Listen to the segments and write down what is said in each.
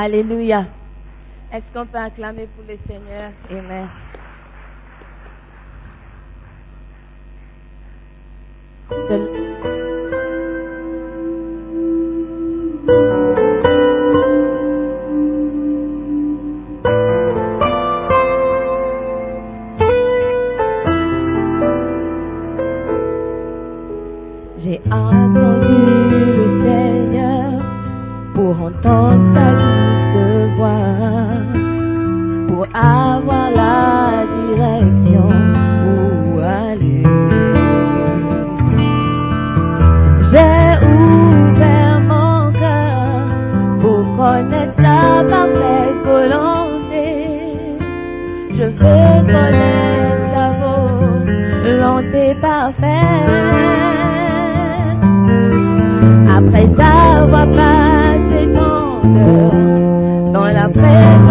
Alléluia. Est-ce qu'on peut acclamer pour le Seigneur? Amen. Je veux connaître sa volonté parfaite. Après avoir passé tant d'heures dans la présence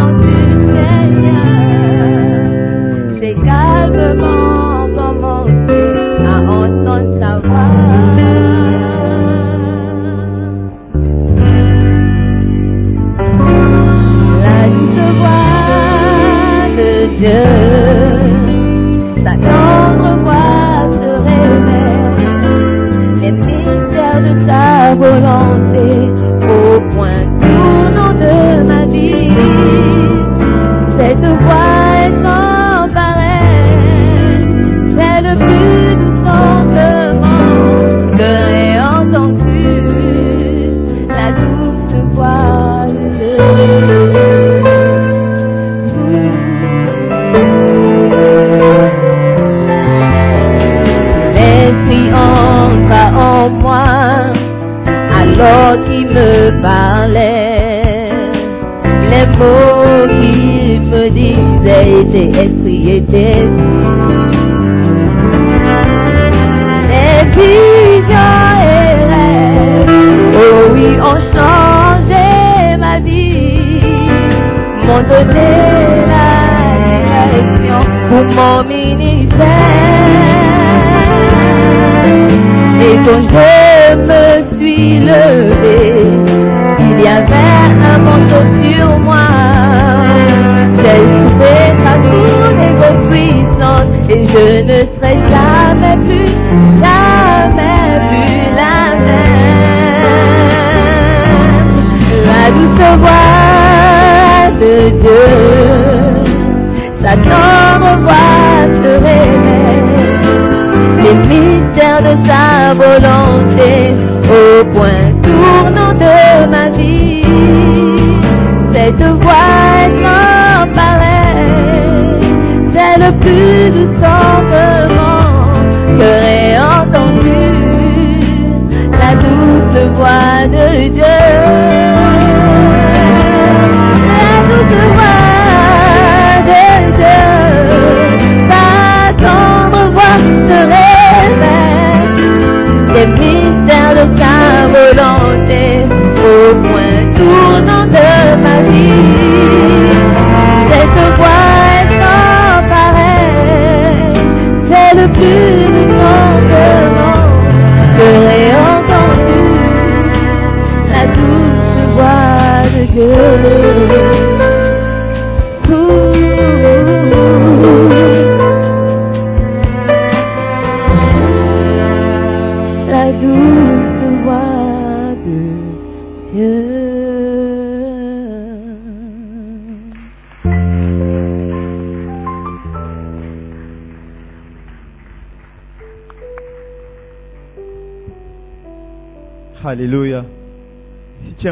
mots qu'il me disait étaient étaient Les visions et rêves, oh oui, ont changé ma vie, m'ont donné la direction pour mon ministère. Et quand je me suis levé, il y avait un manteau sur moi. Dieu, sa tendre voix se révèle les mystères de sa volonté au point tournant de ma vie. Cette voix sans pareil, c'est le plus doux Cette voix est sans pareil, c'est le plus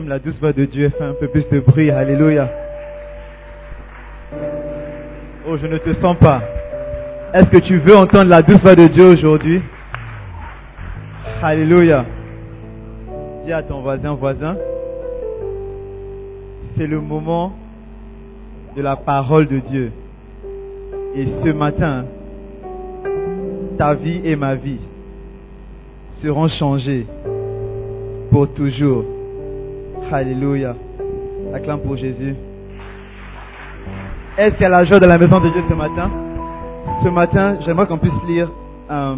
la douce voix de Dieu, fais un peu plus de bruit. Alléluia. Oh, je ne te sens pas. Est-ce que tu veux entendre la douce voix de Dieu aujourd'hui? Alléluia. Dis à ton voisin, voisin, c'est le moment de la parole de Dieu. Et ce matin, ta vie et ma vie seront changées pour toujours. Alléluia. Acclame pour Jésus. Est-ce qu'il y a la joie de la maison de Dieu ce matin? Ce matin, j'aimerais qu'on puisse lire euh,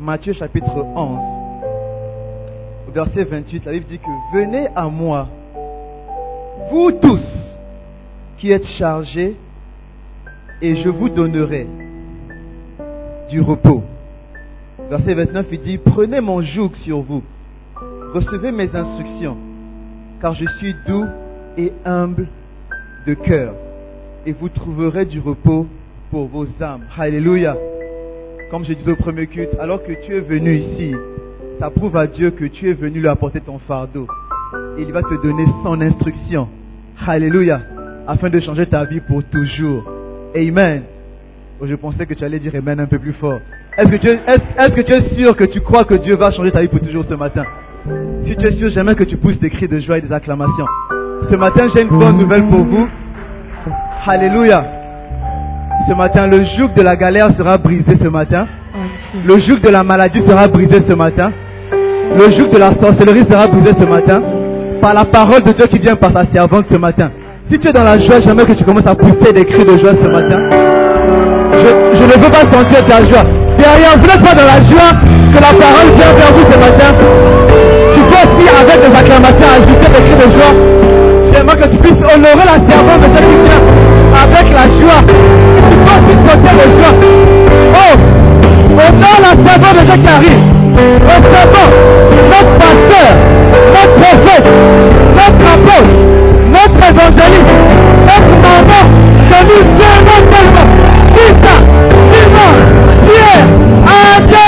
Matthieu chapitre 11, verset 28. La Bible dit que venez à moi, vous tous qui êtes chargés, et je vous donnerai du repos. Verset 29, il dit, prenez mon joug sur vous, recevez mes instructions, car je suis doux et humble de cœur, et vous trouverez du repos pour vos âmes. Alléluia. Comme je disais au premier culte, alors que tu es venu ici, ça prouve à Dieu que tu es venu lui apporter ton fardeau. Il va te donner son instruction. Alléluia. Afin de changer ta vie pour toujours. Amen. Oh, je pensais que tu allais dire Amen un peu plus fort. Est-ce que tu es sûr que tu crois que Dieu va changer ta vie pour toujours ce matin? Si tu es sûr, j'aimerais que tu pousses des cris de joie et des acclamations. Ce matin, j'ai une bonne nouvelle pour vous. Alléluia. Ce matin, le joug de la galère sera brisé ce matin. Le joug de la maladie sera brisé ce matin. Le joug de la sorcellerie sera brisé ce matin. Par la parole de Dieu qui vient par sa servante ce matin. Si tu es dans la joie, j'aimerais que tu commences à pousser des cris de joie ce matin. Je, je ne veux pas sentir ta joie. Derrière, vous n'êtes pas dans la joie que la parole vient vers vous ce matin. Tu peux aussi, avec des acclamations, ajouter des cris de joie. J'aimerais que tu puisses honorer la servante de celle qui avec la joie. Tu peux aussi sauter de joie. Oh, honore la servante de Dieu qui arrive. Recevons notre pasteur, notre prophète, notre apôtre, notre évangéliste, notre maman, que nous aimons tellement. Tita, Simon, Pierre, Adamala.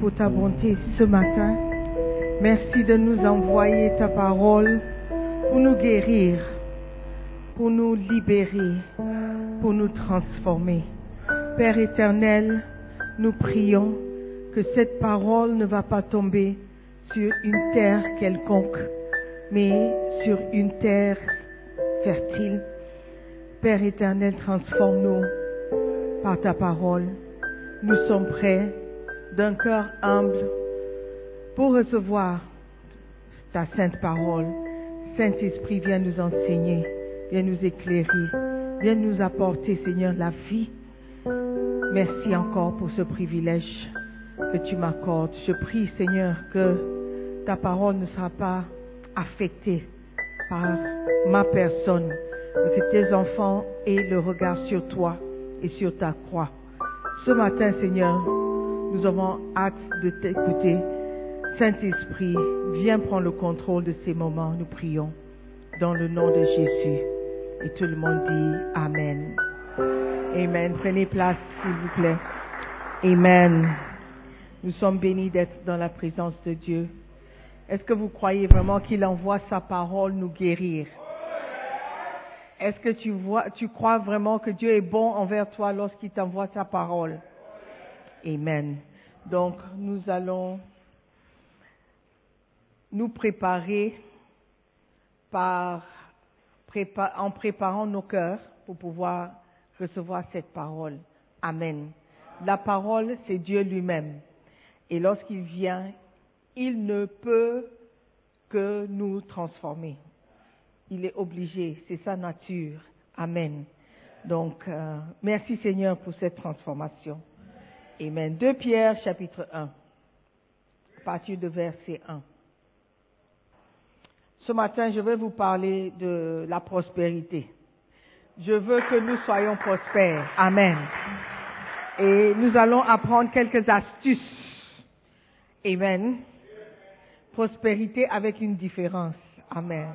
Pour ta bonté ce matin. Merci de nous envoyer ta parole pour nous guérir, pour nous libérer, pour nous transformer. Père éternel, nous prions que cette parole ne va pas tomber sur une terre quelconque, mais sur une terre fertile. Père éternel, transforme-nous par ta parole. Nous sommes prêts d'un cœur humble pour recevoir ta sainte parole. Saint-Esprit, viens nous enseigner, viens nous éclairer, viens nous apporter, Seigneur, la vie. Merci encore pour ce privilège que tu m'accordes. Je prie, Seigneur, que ta parole ne sera pas affectée par ma personne, que tes enfants aient le regard sur toi et sur ta croix. Ce matin, Seigneur, nous avons hâte de t'écouter. Saint-Esprit, viens prendre le contrôle de ces moments, nous prions, dans le nom de Jésus. Et tout le monde dit Amen. Amen. Prenez place, s'il vous plaît. Amen. Nous sommes bénis d'être dans la présence de Dieu. Est-ce que vous croyez vraiment qu'il envoie sa parole nous guérir? Est-ce que tu vois, tu crois vraiment que Dieu est bon envers toi lorsqu'il t'envoie sa parole? Amen. Donc, nous allons nous préparer par, en préparant nos cœurs pour pouvoir recevoir cette parole. Amen. La parole, c'est Dieu lui-même. Et lorsqu'il vient, il ne peut que nous transformer. Il est obligé, c'est sa nature. Amen. Donc, euh, merci Seigneur pour cette transformation. Amen. 2 Pierre chapitre 1, à partir de verset 1. Ce matin, je vais vous parler de la prospérité. Je veux que nous soyons prospères. Amen. Et nous allons apprendre quelques astuces. Amen. Prospérité avec une différence. Amen.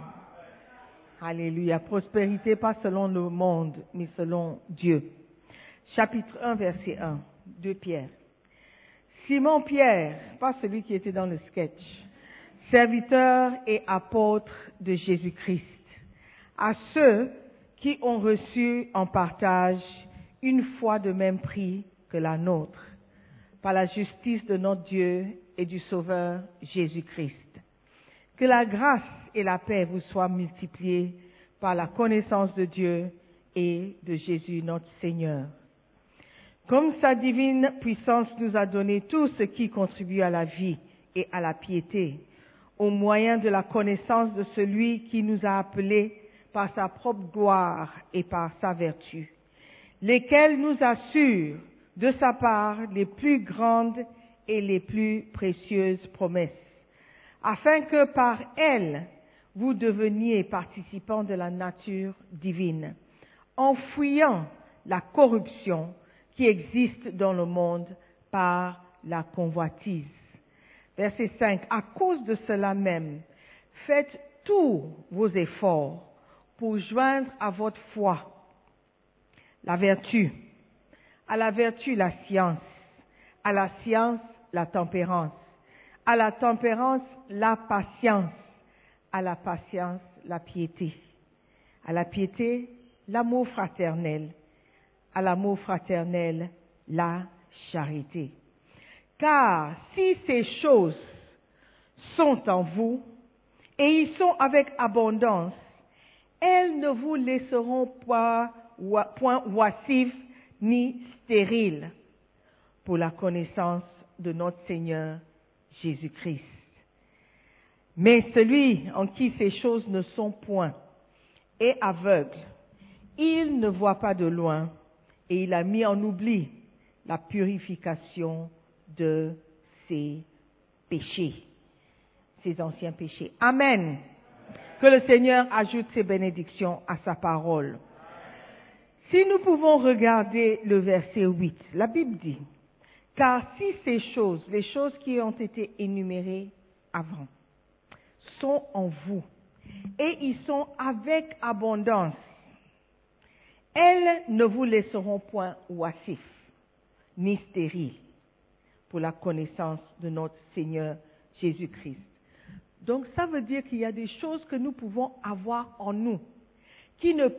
Alléluia. Prospérité pas selon le monde, mais selon Dieu. Chapitre 1, verset 1. 2 Pierre. Simon Pierre, pas celui qui était dans le sketch, serviteur et apôtre de Jésus-Christ, à ceux qui ont reçu en partage une foi de même prix que la nôtre, par la justice de notre Dieu et du Sauveur Jésus-Christ. Que la grâce et la paix vous soient multipliées par la connaissance de Dieu et de Jésus notre Seigneur. Comme sa divine puissance nous a donné tout ce qui contribue à la vie et à la piété, au moyen de la connaissance de celui qui nous a appelés par sa propre gloire et par sa vertu, lesquels nous assurent de sa part les plus grandes et les plus précieuses promesses, afin que par elles vous deveniez participants de la nature divine, en fuyant la corruption qui existe dans le monde par la convoitise. Verset 5. À cause de cela même, faites tous vos efforts pour joindre à votre foi la vertu, à la vertu la science, à la science la tempérance, à la tempérance la patience, à la patience la piété, à la piété l'amour fraternel, à l'amour fraternel la charité. Car si ces choses sont en vous et ils sont avec abondance, elles ne vous laisseront point oisifs ni stériles pour la connaissance de notre Seigneur Jésus-Christ. Mais celui en qui ces choses ne sont point est aveugle. Il ne voit pas de loin et il a mis en oubli la purification de ses péchés, ses anciens péchés. Amen. Que le Seigneur ajoute ses bénédictions à sa parole. Si nous pouvons regarder le verset 8, la Bible dit, car si ces choses, les choses qui ont été énumérées avant, sont en vous et ils sont avec abondance, elles ne vous laisseront point oisifs ni stériles pour la connaissance de notre Seigneur Jésus-Christ. Donc ça veut dire qu'il y a des choses que nous pouvons avoir en nous qui ne,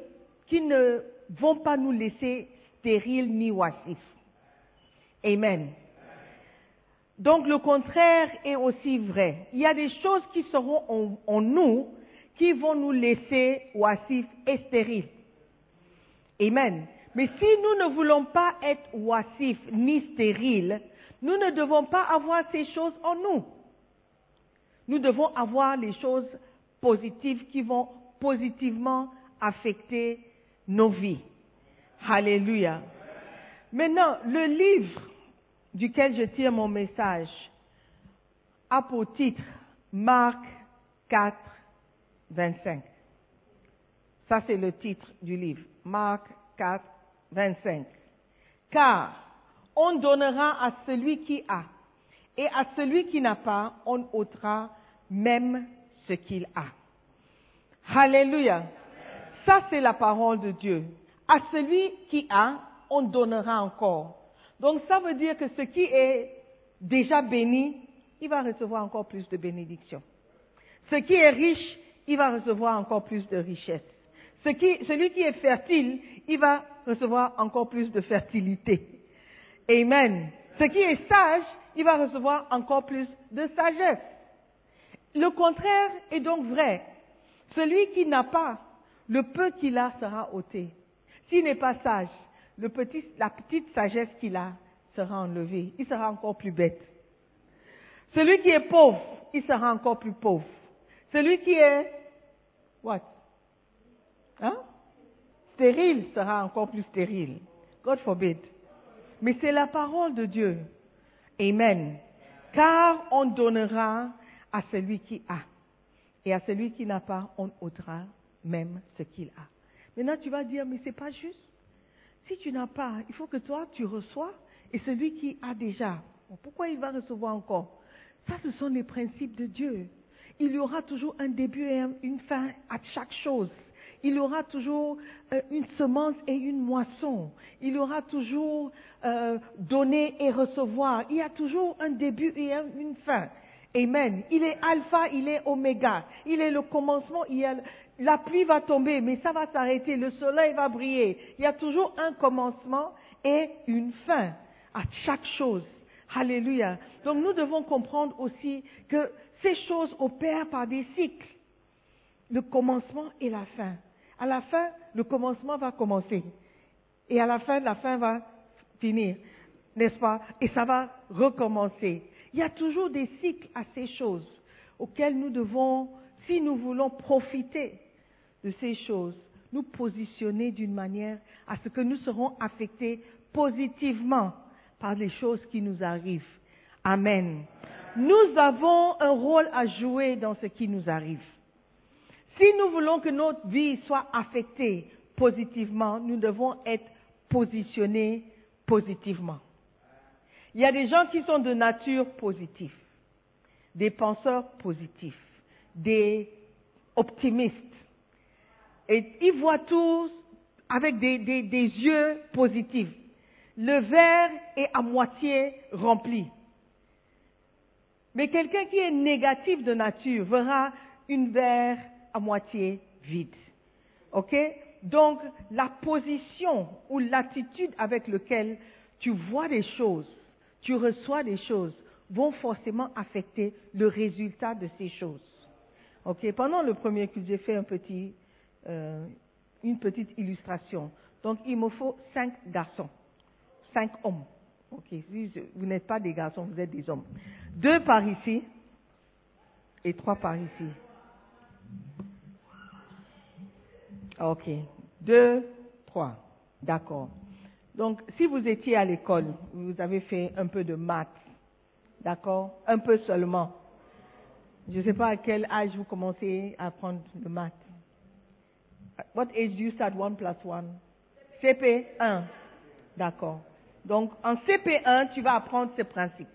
qui ne vont pas nous laisser stériles ni oisifs. Amen. Donc le contraire est aussi vrai. Il y a des choses qui seront en, en nous qui vont nous laisser oisifs et stériles. Amen. Mais si nous ne voulons pas être oisifs ni stériles, nous ne devons pas avoir ces choses en nous. Nous devons avoir les choses positives qui vont positivement affecter nos vies. Alléluia. Maintenant, le livre duquel je tire mon message a pour titre Marc 4, 25. Ça, c'est le titre du livre. Marc 4, 25. Car on donnera à celui qui a, et à celui qui n'a pas, on ôtera même ce qu'il a. Alléluia. Ça, c'est la parole de Dieu. À celui qui a, on donnera encore. Donc, ça veut dire que ce qui est déjà béni, il va recevoir encore plus de bénédictions. Ce qui est riche, il va recevoir encore plus de richesse. Celui qui est fertile, il va recevoir encore plus de fertilité. Amen. Ce qui est sage, il va recevoir encore plus de sagesse. Le contraire est donc vrai. Celui qui n'a pas, le peu qu'il a sera ôté. S'il n'est pas sage, la petite sagesse qu'il a sera enlevée. Il sera encore plus bête. Celui qui est pauvre, il sera encore plus pauvre. Celui qui est, what? Hein? Stérile sera encore plus stérile. God forbid. Mais c'est la parole de Dieu. Amen. Car on donnera à celui qui a. Et à celui qui n'a pas, on ôtera même ce qu'il a. Maintenant, tu vas dire, mais c'est pas juste. Si tu n'as pas, il faut que toi, tu reçois. Et celui qui a déjà, pourquoi il va recevoir encore? Ça, ce sont les principes de Dieu. Il y aura toujours un début et une fin à chaque chose. Il aura toujours euh, une semence et une moisson. Il aura toujours euh, donner et recevoir. Il y a toujours un début et une fin. Amen. Il est alpha, il est oméga. Il est le commencement. Il y a, la pluie va tomber, mais ça va s'arrêter. Le soleil va briller. Il y a toujours un commencement et une fin à chaque chose. Alléluia. Donc nous devons comprendre aussi que ces choses opèrent par des cycles. Le commencement et la fin. À la fin, le commencement va commencer. Et à la fin, la fin va finir. N'est-ce pas? Et ça va recommencer. Il y a toujours des cycles à ces choses auxquelles nous devons, si nous voulons profiter de ces choses, nous positionner d'une manière à ce que nous serons affectés positivement par les choses qui nous arrivent. Amen. Nous avons un rôle à jouer dans ce qui nous arrive. Si nous voulons que notre vie soit affectée positivement, nous devons être positionnés positivement. Il y a des gens qui sont de nature positive, des penseurs positifs, des optimistes. Et ils voient tous avec des yeux positifs. Le verre est à moitié rempli. Mais quelqu'un qui est négatif de nature verra une verre à moitié vide. OK? Donc, la position ou l'attitude avec laquelle tu vois des choses, tu reçois des choses, vont forcément affecter le résultat de ces choses. OK? Pendant le premier culte, j'ai fait euh, une petite illustration. Donc, il me faut cinq garçons, cinq hommes. OK? Vous n'êtes pas des garçons, vous êtes des hommes. Deux par ici et trois par ici. Ok. Deux, trois. D'accord. Donc, si vous étiez à l'école, vous avez fait un peu de maths, d'accord? Un peu seulement. Je ne sais pas à quel âge vous commencez à apprendre le maths. What age do you start one plus one? CP 1. D'accord. Donc, en CP1, tu vas apprendre ces principes.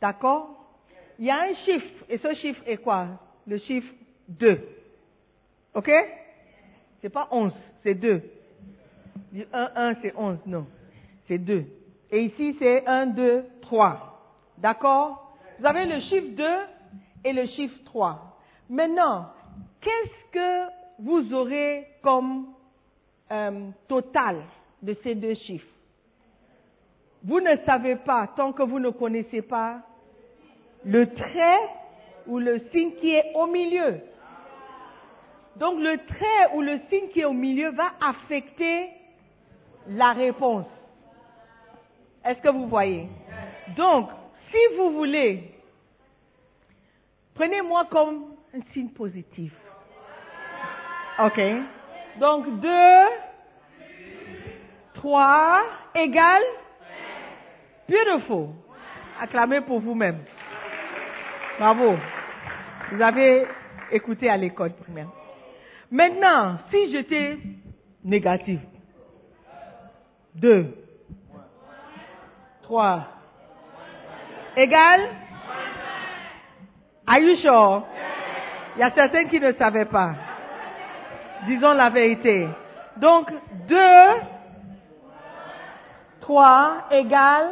D'accord? Il y a un chiffre, et ce chiffre est quoi? Le chiffre 2. OK? C'est pas 11, c'est 2. 1, 1, c'est 11, non. C'est 2. Et ici, c'est 1, 2, 3. D'accord? Vous avez le chiffre 2 et le chiffre 3. Maintenant, qu'est-ce que vous aurez comme euh, total de ces deux chiffres? Vous ne savez pas, tant que vous ne connaissez pas le trait ou le signe qui est au milieu. Donc le trait ou le signe qui est au milieu va affecter la réponse. Est-ce que vous voyez? Donc, si vous voulez, prenez-moi comme un signe positif. OK? Donc 2, 3 égale Beautiful. Acclamez pour vous-même. Bravo. Vous avez écouté à l'école primaire. Maintenant, si j'étais négatif, deux, trois, égal, are you sure? Il y a certains qui ne savaient pas. Disons la vérité. Donc, deux, trois, égal,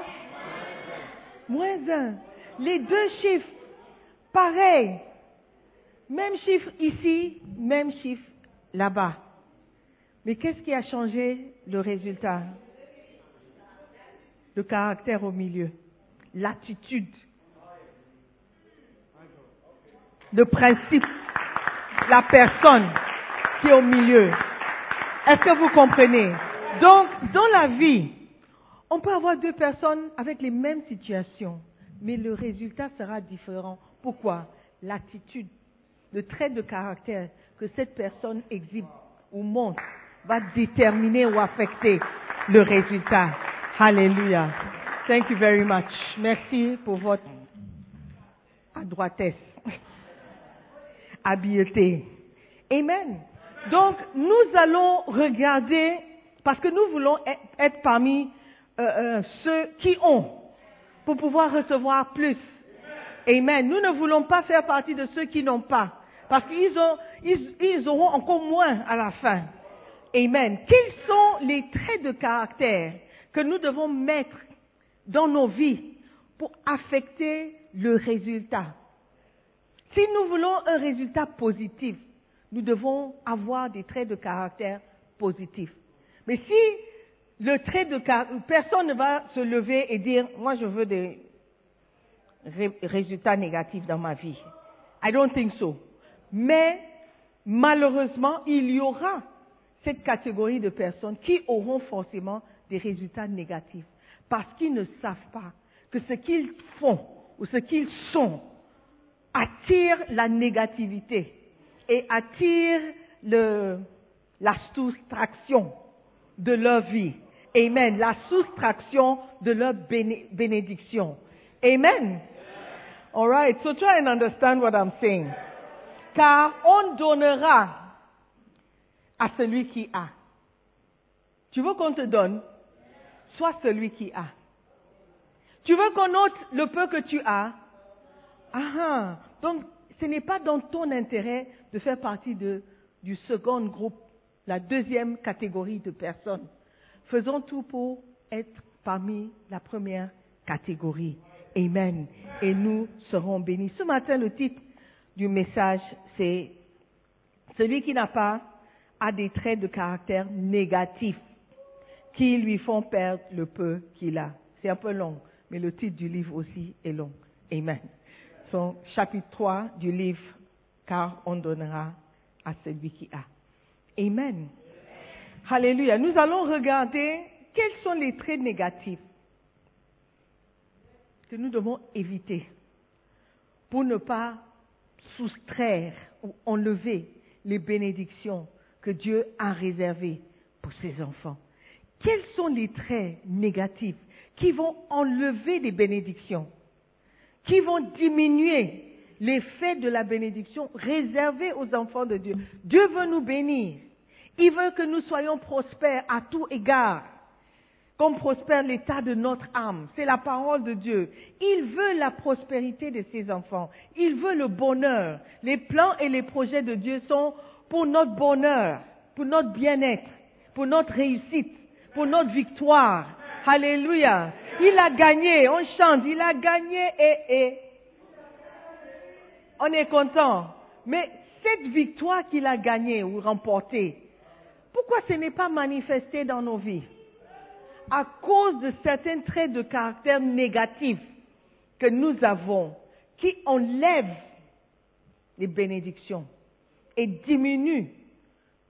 moins un. Les deux chiffres, pareil. Même chiffre ici, même chiffre là-bas. Mais qu'est-ce qui a changé le résultat? Le caractère au milieu, l'attitude, le principe, la personne qui est au milieu. Est-ce que vous comprenez? Donc, dans la vie, on peut avoir deux personnes avec les mêmes situations, mais le résultat sera différent. Pourquoi? L'attitude, le trait de caractère que cette personne exhibe ou montre va déterminer ou affecter le résultat. Hallelujah. Thank you very much. Merci pour votre adroitesse, habileté. Amen. Donc, nous allons regarder, parce que nous voulons être parmi euh, euh, ceux qui ont, pour pouvoir recevoir plus. Amen. Nous ne voulons pas faire partie de ceux qui n'ont pas, parce qu'ils ont, ils, ils auront encore moins à la fin. Amen. Quels sont les traits de caractère que nous devons mettre dans nos vies pour affecter le résultat? Si nous voulons un résultat positif, nous devons avoir des traits de caractère positifs. Mais si le trait de caractère, personne ne va se lever et dire, moi je veux des ré- résultats négatifs dans ma vie. I don't think so. Mais malheureusement, il y aura cette catégorie de personnes qui auront forcément des résultats négatifs parce qu'ils ne savent pas que ce qu'ils font ou ce qu'ils sont attire la négativité et attire le, la soustraction de leur vie. Amen. La soustraction de leur béné- bénédiction. Amen. All right. So try and understand what I'm saying. Car on donnera à celui qui a. Tu veux qu'on te donne? Sois celui qui a. Tu veux qu'on ôte le peu que tu as? Ah ah. Donc, ce n'est pas dans ton intérêt de faire partie de, du second groupe, la deuxième catégorie de personnes. Faisons tout pour être parmi la première catégorie. Amen. Et nous serons bénis. Ce matin, le titre du message, c'est Celui qui n'a pas a des traits de caractère négatifs qui lui font perdre le peu qu'il a. C'est un peu long, mais le titre du livre aussi est long. Amen. Son chapitre 3 du livre, car on donnera à celui qui a. Amen. Alléluia. Nous allons regarder quels sont les traits négatifs que nous devons éviter pour ne pas soustraire ou enlever les bénédictions que Dieu a réservées pour ses enfants. Quels sont les traits négatifs qui vont enlever les bénédictions, qui vont diminuer l'effet de la bénédiction réservée aux enfants de Dieu? Dieu veut nous bénir. Il veut que nous soyons prospères à tout égard, comme prospère l'état de notre âme. C'est la parole de Dieu. Il veut la prospérité de ses enfants. Il veut le bonheur. Les plans et les projets de Dieu sont pour notre bonheur, pour notre bien-être, pour notre réussite, pour notre victoire. Alléluia. Il a gagné, on chante, il a gagné et, et on est content. Mais cette victoire qu'il a gagnée ou remportée, pourquoi ce n'est pas manifesté dans nos vies? À cause de certains traits de caractère négatifs que nous avons, qui enlèvent les bénédictions et diminuent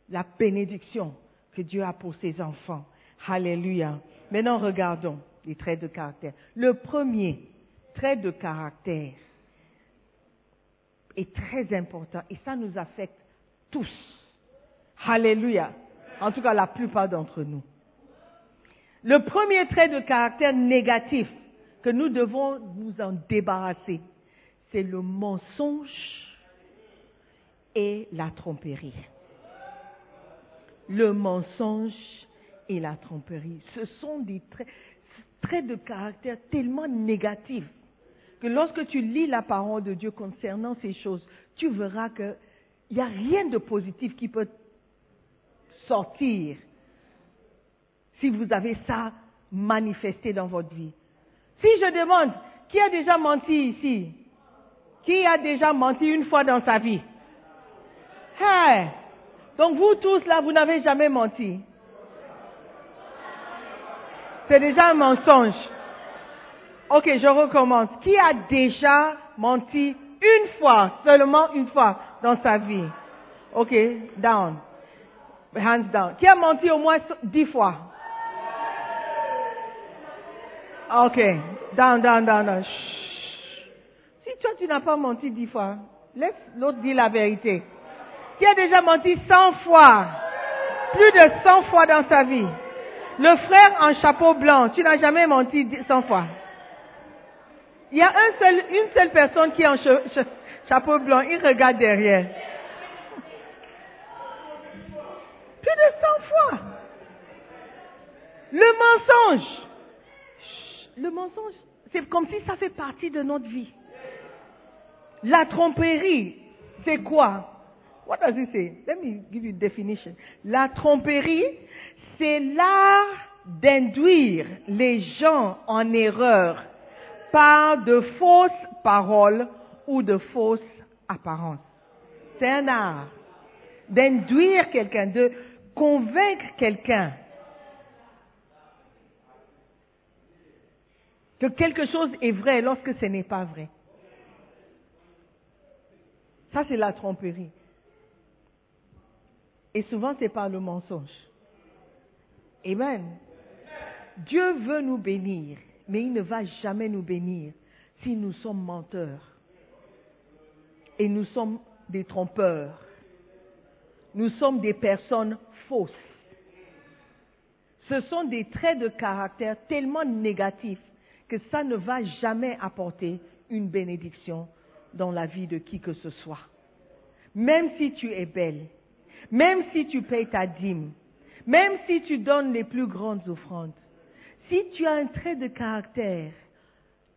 la bénédiction que Dieu a pour ses enfants. Alléluia. Maintenant, regardons les traits de caractère. Le premier trait de caractère est très important et ça nous affecte tous. Alléluia. En tout cas, la plupart d'entre nous. Le premier trait de caractère négatif que nous devons nous en débarrasser, c'est le mensonge et la tromperie. le mensonge et la tromperie. Ce sont des traits, de caractère tellement négatifs que lorsque tu lis la parole de Dieu concernant ces choses, tu verras qu'il n'y a rien de positif qui peut sortir si vous avez ça manifesté dans votre vie. Si je demande, qui a déjà menti ici? Qui a déjà menti une fois dans sa vie? Hey Donc vous tous là, vous n'avez jamais menti. C'est déjà un mensonge. Ok, je recommence. Qui a déjà menti une fois, seulement une fois dans sa vie? Ok, down. Hands down. Qui a menti au moins dix fois? Ok, down, down, down, down. Si toi tu n'as pas menti dix fois, laisse l'autre dire la vérité. Qui a déjà menti cent fois Plus de cent fois dans sa vie. Le frère en chapeau blanc, tu n'as jamais menti cent fois. Il y a une seule personne qui est en chapeau blanc, il regarde derrière. Plus de 100 fois. Le mensonge. Le mensonge, c'est comme si ça fait partie de notre vie. La tromperie, c'est quoi? What does it say? Let me give you a definition. La tromperie, c'est l'art d'induire les gens en erreur par de fausses paroles ou de fausses apparences. C'est un art d'induire quelqu'un, de convaincre quelqu'un que quelque chose est vrai lorsque ce n'est pas vrai. Ça, c'est la tromperie. Et souvent, c'est par le mensonge. Amen. Dieu veut nous bénir mais il ne va jamais nous bénir si nous sommes menteurs. Et nous sommes des trompeurs. Nous sommes des personnes fausses. Ce sont des traits de caractère tellement négatifs que ça ne va jamais apporter une bénédiction dans la vie de qui que ce soit. Même si tu es belle, même si tu payes ta dîme, même si tu donnes les plus grandes offrandes, si tu as un trait de caractère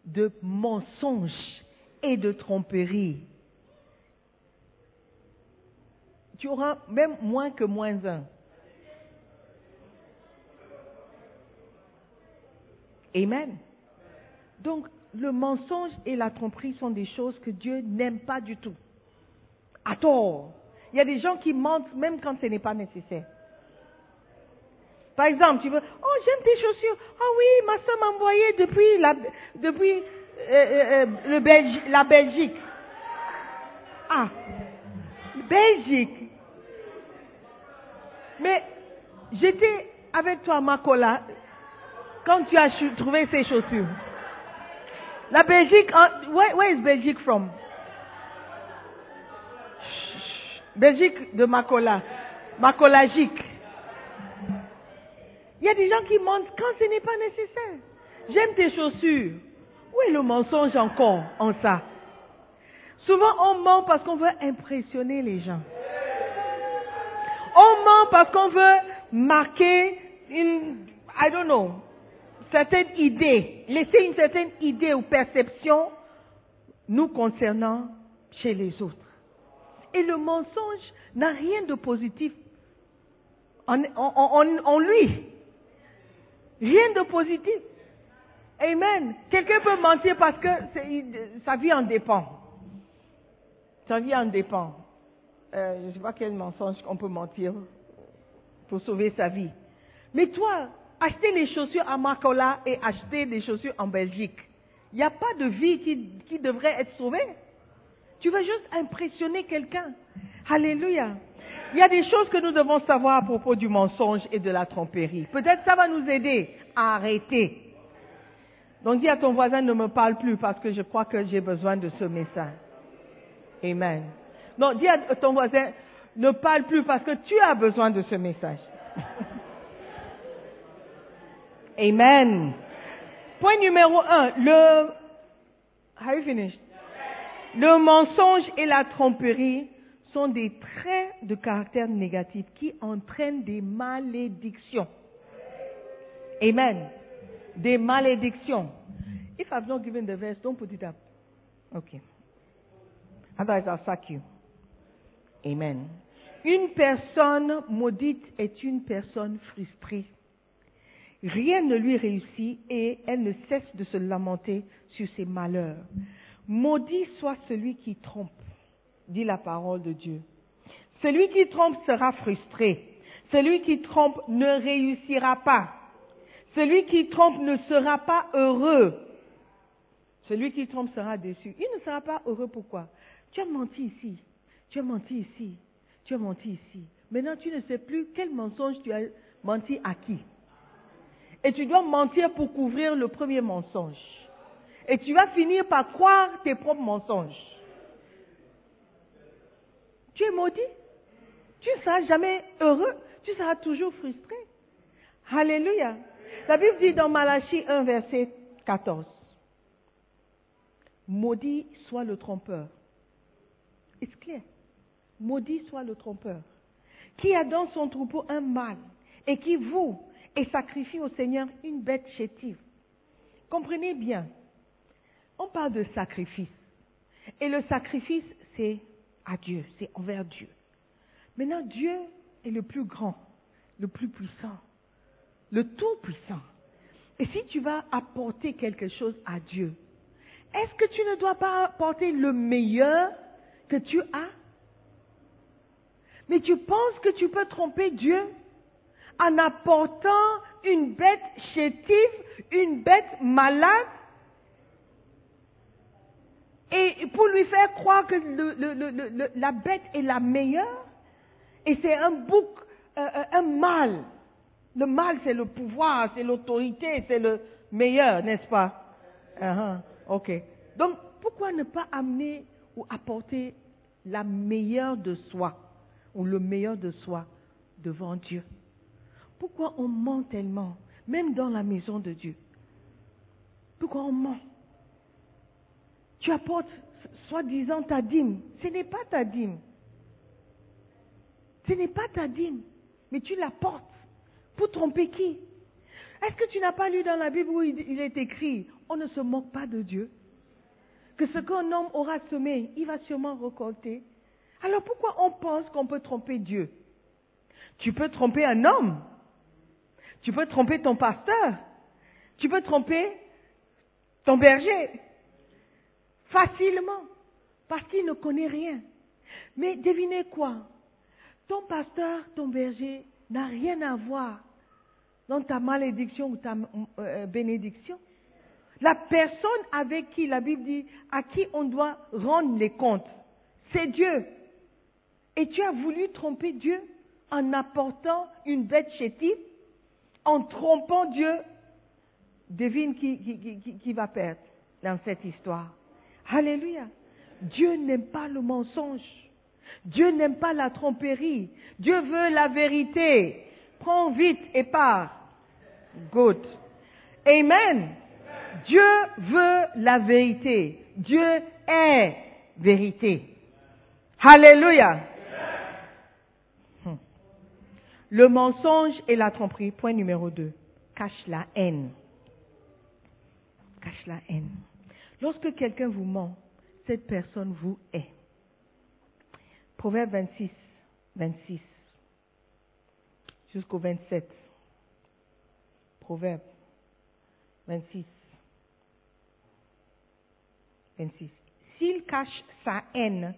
de mensonge et de tromperie, tu auras même moins que moins un. Amen. Donc, le mensonge et la tromperie sont des choses que Dieu n'aime pas du tout. À tort. Il y a des gens qui mentent même quand ce n'est pas nécessaire. Par exemple, tu veux, oh j'aime tes chaussures. Oh oui, ma soeur m'a envoyé depuis la, depuis euh, euh, euh, la Belgique. Ah, Belgique. Mais j'étais avec toi, Makola, quand tu as trouvé ces chaussures. La Belgique, where, where is Belgique from? Belgique de Makola. Makolagique. Il y a des gens qui mentent quand ce n'est pas nécessaire. J'aime tes chaussures. Où est le mensonge encore en ça? Souvent, on ment parce qu'on veut impressionner les gens. On ment parce qu'on veut marquer une, I don't know, certaine idée, laisser une certaine idée ou perception nous concernant chez les autres. Et le mensonge n'a rien de positif en, lui. Rien de positif. Amen. Quelqu'un peut mentir parce que sa vie en dépend. Sa vie en dépend. Euh, je ne sais quel mensonge on peut mentir pour sauver sa vie. Mais toi, acheter les chaussures à Makola et acheter des chaussures en Belgique, il n'y a pas de vie qui, devrait être sauvée. Tu vas juste impressionner quelqu'un. Alléluia. Il y a des choses que nous devons savoir à propos du mensonge et de la tromperie. Peut-être ça va nous aider à arrêter. Donc dis à ton voisin, ne me parle plus parce que je crois que j'ai besoin de ce message. Amen. Non, dis à ton voisin, ne parle plus parce que tu as besoin de ce message. Amen. Point numéro un, le, have you finished? Le mensonge et la tromperie sont des traits de caractère négatif qui entraînent des malédictions. Amen. Des malédictions. If I've not given the verse, don't put it up. Okay. Otherwise, I'll sack you. Amen. Une personne maudite est une personne frustrée. Rien ne lui réussit et elle ne cesse de se lamenter sur ses malheurs. Maudit soit celui qui trompe, dit la parole de Dieu. Celui qui trompe sera frustré. Celui qui trompe ne réussira pas. Celui qui trompe ne sera pas heureux. Celui qui trompe sera déçu. Il ne sera pas heureux pourquoi? Tu as menti ici. Tu as menti ici. Tu as menti ici. Maintenant, tu ne sais plus quel mensonge tu as menti à qui. Et tu dois mentir pour couvrir le premier mensonge. Et tu vas finir par croire tes propres mensonges. Tu es maudit. Tu ne seras jamais heureux. Tu seras toujours frustré. Alléluia. La Bible dit dans Malachie 1, verset 14. Maudit soit le trompeur. Est-ce clair? Maudit soit le trompeur. Qui a dans son troupeau un mâle et qui voue et sacrifie au Seigneur une bête chétive. Comprenez bien, on parle de sacrifice. Et le sacrifice, c'est à Dieu, c'est envers Dieu. Maintenant, Dieu est le plus grand, le plus puissant, le tout-puissant. Et si tu vas apporter quelque chose à Dieu, est-ce que tu ne dois pas apporter le meilleur que tu as? Mais tu penses que tu peux tromper Dieu? En apportant une bête chétive, une bête malade, et pour lui faire croire que la bête est la meilleure, et c'est un bouc, euh, un mal. Le mal, c'est le pouvoir, c'est l'autorité, c'est le meilleur, n'est-ce pas? Uh-huh. Ok. Donc, pourquoi ne pas amener ou apporter la meilleure de soi, ou le meilleur de soi devant Dieu? Pourquoi on ment tellement, même dans la maison de Dieu? Pourquoi on ment? Tu apportes soi-disant ta dîme. Ce n'est pas ta dîme. Ce n'est pas ta dîme, mais tu l'apportes pour tromper qui? Est-ce que tu n'as pas lu dans la Bible où il est écrit, on ne se moque pas de Dieu Que ce qu'un homme aura semé, il va sûrement récolter. Alors pourquoi on pense qu'on peut tromper Dieu? Tu peux tromper un homme, tu peux tromper ton pasteur. Tu peux tromper ton berger. Facilement. Parce qu'il ne connaît rien. Mais devinez quoi? Ton pasteur, ton berger n'a rien à voir dans ta malédiction ou ta euh, bénédiction. La personne avec qui la Bible dit à qui on doit rendre les comptes, c'est Dieu. Et tu as voulu tromper Dieu en apportant une bête chétive? En trompant Dieu, devine qui, qui, va perdre dans cette histoire. Alléluia. Dieu n'aime pas le mensonge. Dieu n'aime pas la tromperie. Dieu veut la vérité. Prends vite et pars. Good. Amen. Dieu veut la vérité. Dieu est vérité. Alléluia. Le mensonge et la tromperie, point numéro deux, cache la haine. Cache la haine. Lorsque quelqu'un vous ment, cette personne vous hait. Proverbe 26, 26 jusqu'au 27. Proverbe 26, 26. S'il cache sa haine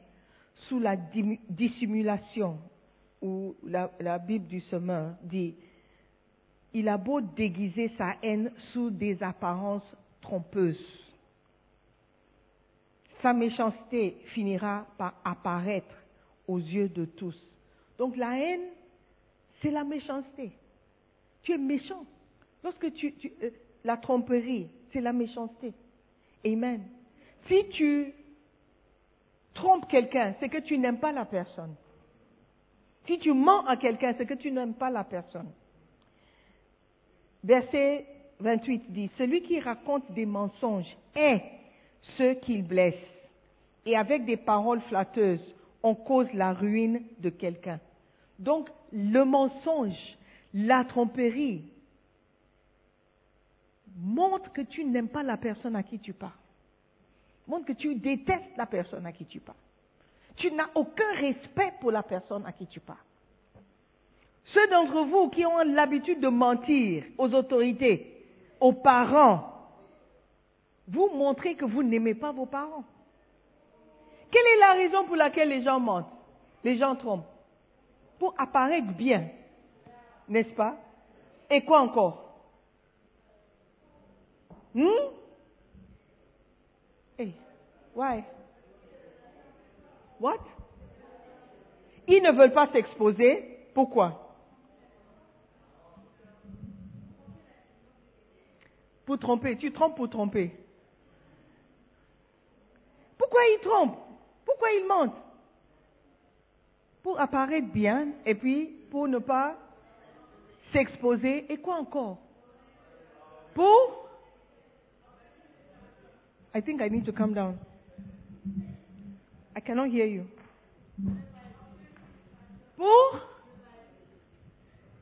sous la dissimulation où la, Bible du semeur dit, il a beau déguiser sa haine sous des apparences trompeuses. Sa méchanceté finira par apparaître aux yeux de tous. Donc la haine, c'est la méchanceté. Tu es méchant. Lorsque tu, euh, la tromperie, c'est la méchanceté. Amen. Si tu trompes quelqu'un, c'est que tu n'aimes pas la personne. Si tu mens à quelqu'un, c'est que tu n'aimes pas la personne. Verset 28 dit, Celui qui raconte des mensonges est ceux qu'il blesse, et avec des paroles flatteuses, on cause la ruine de quelqu'un. Donc, le mensonge, la tromperie, montre que tu n'aimes pas la personne à qui tu parles. Montre que tu détestes la personne à qui tu parles. Tu n'as aucun respect pour la personne à qui tu parles. Ceux d'entre vous qui ont l'habitude de mentir aux autorités, aux parents, vous montrez que vous n'aimez pas vos parents. Quelle est la raison pour laquelle les gens mentent Les gens trompent? Pour apparaître bien, n'est-ce pas? Et quoi encore? Hmm? Hey, why? What? Ils ne veulent pas s'exposer. Pourquoi? Pour tromper. Tu trompes pour tromper. Pourquoi ils trompent? Pourquoi ils mentent? Pour apparaître bien et puis pour ne pas s'exposer. Et quoi encore? Pour? I think I need to come down. I cannot hear you. Pour?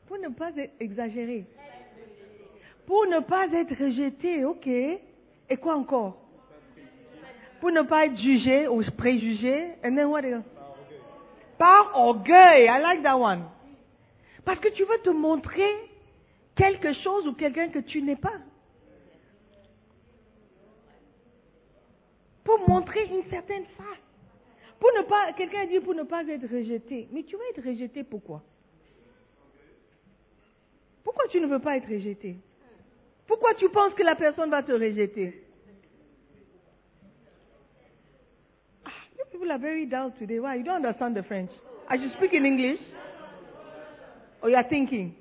Pour ne pas exagérer. Pour ne pas être rejeté, ok. Et quoi encore? Pour ne pas être jugé ou préjugé. And then what else? Par orgueil. I like that one. Parce que tu veux te montrer quelque chose ou quelqu'un que tu n'es pas. Pour montrer une certaine face. Pour ne pas, quelqu'un dit pour ne pas être rejeté. Mais tu vas être rejeté pourquoi? Pourquoi tu ne veux pas être rejeté? Pourquoi tu penses que la personne va te rejeter? Ah, You people are very dull today. Why? You don't understand the French. I should speak in English? Or you are thinking?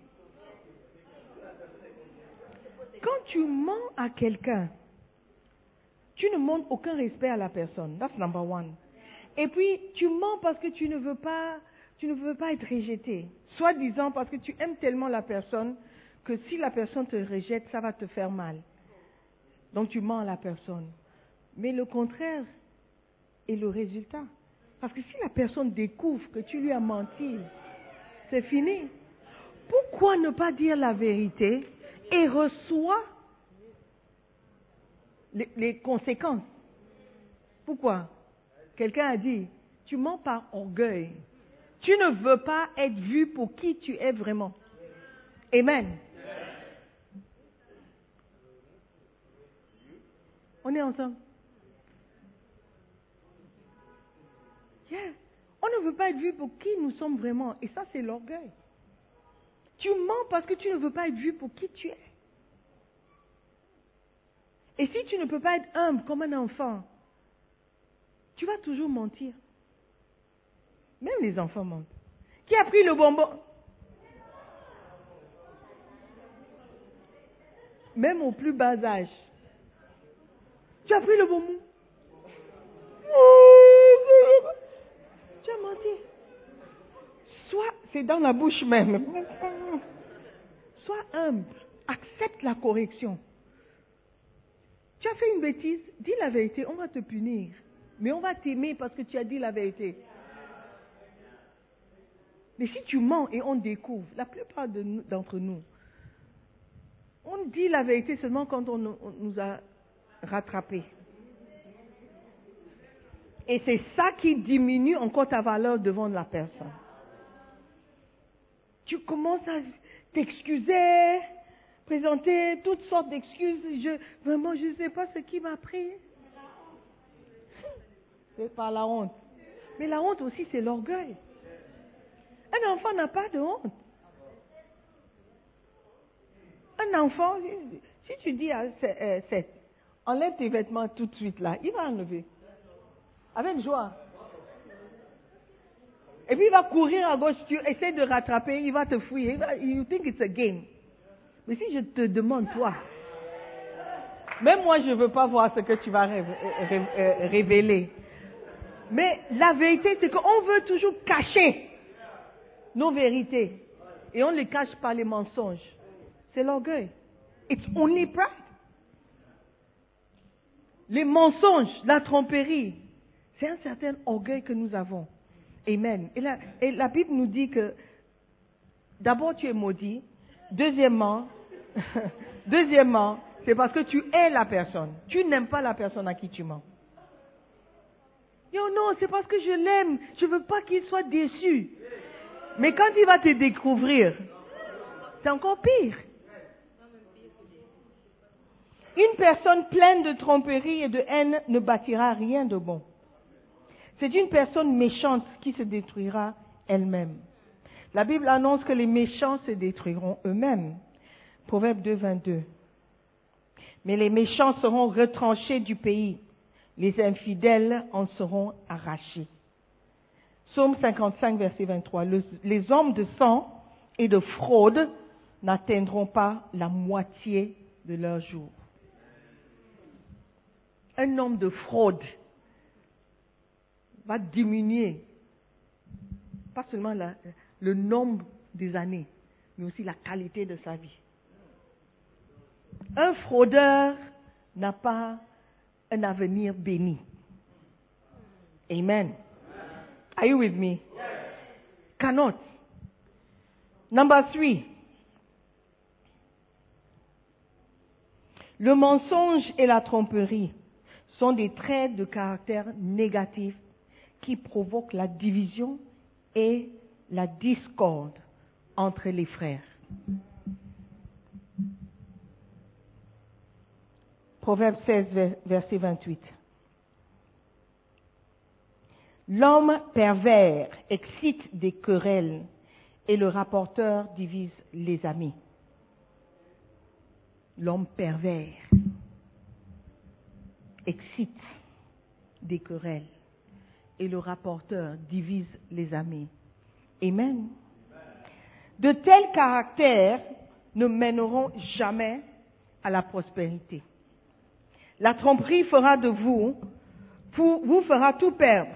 Quand tu mens à quelqu'un, tu ne montres aucun respect à la personne. That's number one. Et puis, tu mens parce que tu ne veux pas, tu ne veux pas être rejeté. Soit disant parce que tu aimes tellement la personne que si la personne te rejette, ça va te faire mal. Donc tu mens à la personne. Mais le contraire est le résultat. Parce que si la personne découvre que tu lui as menti, c'est fini. Pourquoi ne pas dire la vérité et reçoit les, les conséquences? Pourquoi? Quelqu'un a dit, tu mens par orgueil. Tu ne veux pas être vu pour qui tu es vraiment. Amen. On est ensemble. On ne veut pas être vu pour qui nous sommes vraiment. Et ça, c'est l'orgueil. Tu mens parce que tu ne veux pas être vu pour qui tu es. Et si tu ne peux pas être humble comme un enfant, tu vas toujours mentir. Même les enfants mentent. Qui a pris le bonbon? Même au plus bas âge. Tu as pris le bonbon? Tu as menti. Soit, c'est dans la bouche même. Sois humble. Accepte la correction. Tu as fait une bêtise, dis la vérité, on va te punir. Mais on va t'aimer parce que tu as dit la vérité. Mais si tu mens et on découvre, la plupart d'entre nous, on dit la vérité seulement quand on, nous a rattrapés. Et c'est ça qui diminue encore ta valeur devant la personne. Tu commences à t'excuser, présenter toutes sortes d'excuses. Je, vraiment, je ne sais pas ce qui m'a pris. C'est par la honte. Mais la honte aussi, c'est l'orgueil. Un enfant n'a pas de honte. Un enfant, si tu dis à cette, enlève tes vêtements tout de suite là, il va enlever. Avec joie. Et puis il va courir à gauche, tu essaies de rattraper, il va te fouiller. You think it's a game. Mais si je te demande, toi, même moi je ne veux pas voir ce que tu vas euh, révéler. Mais la vérité, c'est qu'on veut toujours cacher nos vérités. Et on les cache par les mensonges. C'est l'orgueil. It's only pride. Les mensonges, la tromperie, c'est un certain orgueil que nous avons. Amen. Et la, Bible nous dit que d'abord tu es maudit. Deuxièmement, deuxièmement, c'est parce que tu hais la personne. Tu n'aimes pas la personne à qui tu mens. Yo, non, c'est parce que je l'aime. Je veux pas qu'il soit déçu. Mais quand il va te découvrir, c'est encore pire. Une personne pleine de tromperie et de haine ne bâtira rien de bon. C'est une personne méchante qui se détruira elle-même. La Bible annonce que les méchants se détruiront eux-mêmes. Proverbe 2, 22. Mais les méchants seront retranchés du pays. Les infidèles en seront arrachés. Psaume 55, verset 23. Le- les hommes de sang et de fraude n'atteindront pas la moitié de leur jour. Un homme de fraude va diminuer, pas seulement le nombre des années, mais aussi la qualité de sa vie. Un fraudeur n'a pas un avenir béni. Amen. Are you with me? Cannot. Number three. Le mensonge et la tromperie sont des traits de caractère négatifs qui provoquent la division et la discorde entre les frères. Proverbe 16, ver- verset 28. L'homme pervers excite des querelles et le rapporteur divise les amis. L'homme pervers excite des querelles et le rapporteur divise les amis. Amen. De tels caractères ne mèneront jamais à la prospérité. La tromperie fera de vous, vous, fera tout perdre,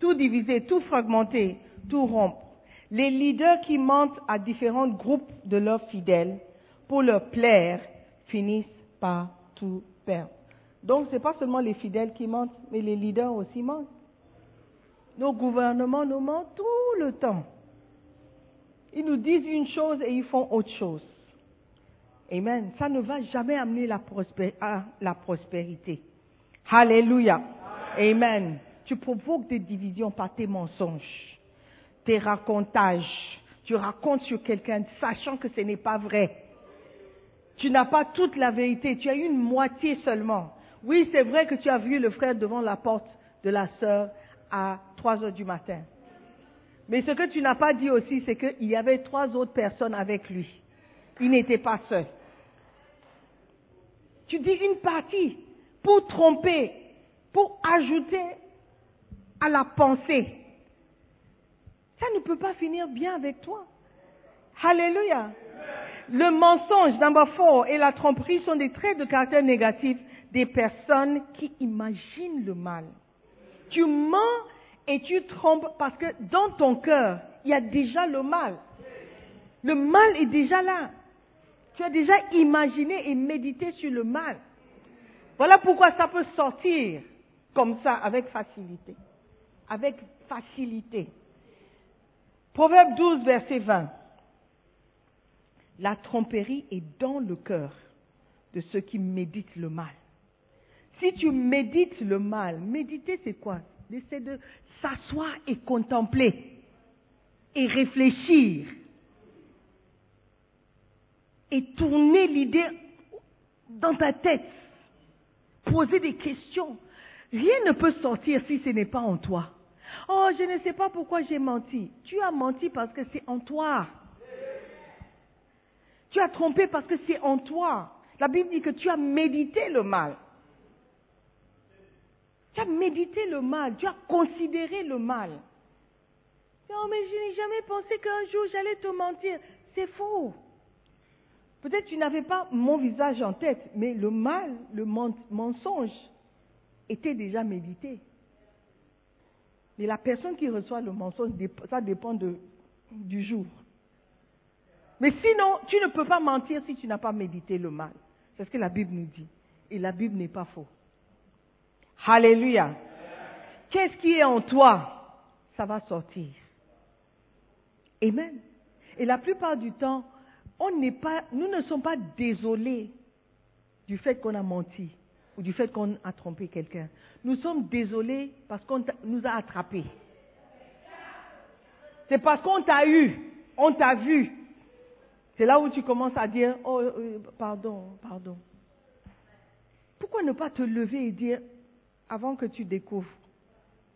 tout diviser, tout fragmenter, tout rompre. Les leaders qui mentent à différents groupes de leurs fidèles pour leur plaire finissent par tout perdre. Donc, ce n'est pas seulement les fidèles qui mentent, mais les leaders aussi mentent. Nos gouvernements nous mentent tout le temps. Ils nous disent une chose et ils font autre chose. Amen. Ça ne va jamais amener la, à la prospérité. Alléluia. Amen. Tu provoques des divisions par tes mensonges, tes racontages. Tu racontes sur quelqu'un sachant que ce n'est pas vrai. Tu n'as pas toute la vérité, tu as une moitié seulement. Oui, c'est vrai que tu as vu le frère devant la porte de la sœur à 3 heures du matin. Mais ce que tu n'as pas dit aussi, c'est qu'il y avait trois autres personnes avec lui. Il n'était pas seul. Tu dis une partie pour tromper, pour ajouter à la pensée. Ça ne peut pas finir bien avec toi. Alléluia. Le mensonge, number four, et la tromperie sont des traits de caractère négatifs des personnes qui imaginent le mal. Tu mens et tu trompes parce que dans ton cœur, il y a déjà le mal. Le mal est déjà là. Tu as déjà imaginé et médité sur le mal. Voilà pourquoi ça peut sortir comme ça avec facilité. Avec facilité. Proverbe 12, verset 20. La tromperie est dans le cœur de ceux qui méditent le mal. Si tu médites le mal, méditer c'est quoi? C'est de s'asseoir et contempler et réfléchir et tourner l'idée dans ta tête, poser des questions. Rien ne peut sortir si ce n'est pas en toi. Oh, je ne sais pas pourquoi j'ai menti. Tu as menti parce que c'est en toi. Tu as trompé parce que c'est en toi. La Bible dit que tu as médité le mal. Tu as médité le mal, tu as considéré le mal. Non, mais je n'ai jamais pensé qu'un jour j'allais te mentir. C'est faux. Peut-être tu n'avais pas mon visage en tête, mais le mal, le men- mensonge était déjà médité. Mais la personne qui reçoit le mensonge, ça dépend du jour. Mais sinon, tu ne peux pas mentir si tu n'as pas médité le mal. C'est ce que la Bible nous dit. Et la Bible n'est pas faux. Alléluia. Qu'est-ce qui est en toi? Ça va sortir. Amen. Et la plupart du temps, on n'est pas, nous ne sommes pas désolés du fait qu'on a menti ou du fait qu'on a trompé quelqu'un. Nous sommes désolés parce qu'on nous a attrapés. C'est parce qu'on t'a eu, on t'a vu. C'est là où tu commences à dire, oh, euh, pardon, pardon. Pourquoi ne pas te lever et dire, avant que tu découvres,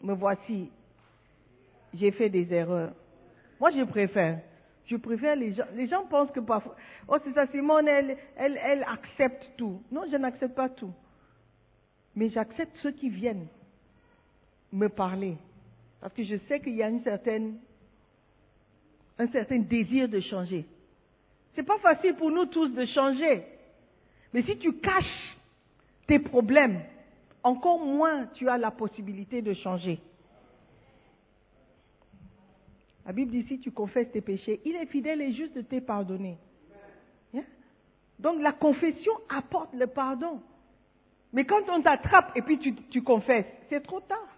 me voici, j'ai fait des erreurs. Moi, je préfère. Je préfère les gens. Les gens pensent que parfois, oh, c'est ça, Simone, elle, elle, elle accepte tout. Non, je n'accepte pas tout. Mais j'accepte ceux qui viennent me parler. Parce que je sais qu'il y a une certaine, un certain désir de changer. C'est pas facile pour nous tous de changer. Mais si tu caches tes problèmes, encore moins tu as la possibilité de changer. La Bible dit si tu confesses tes péchés, il est fidèle et juste de te pardonner. Donc la confession apporte le pardon. Mais quand on t'attrape et puis tu, tu confesses, c'est trop tard.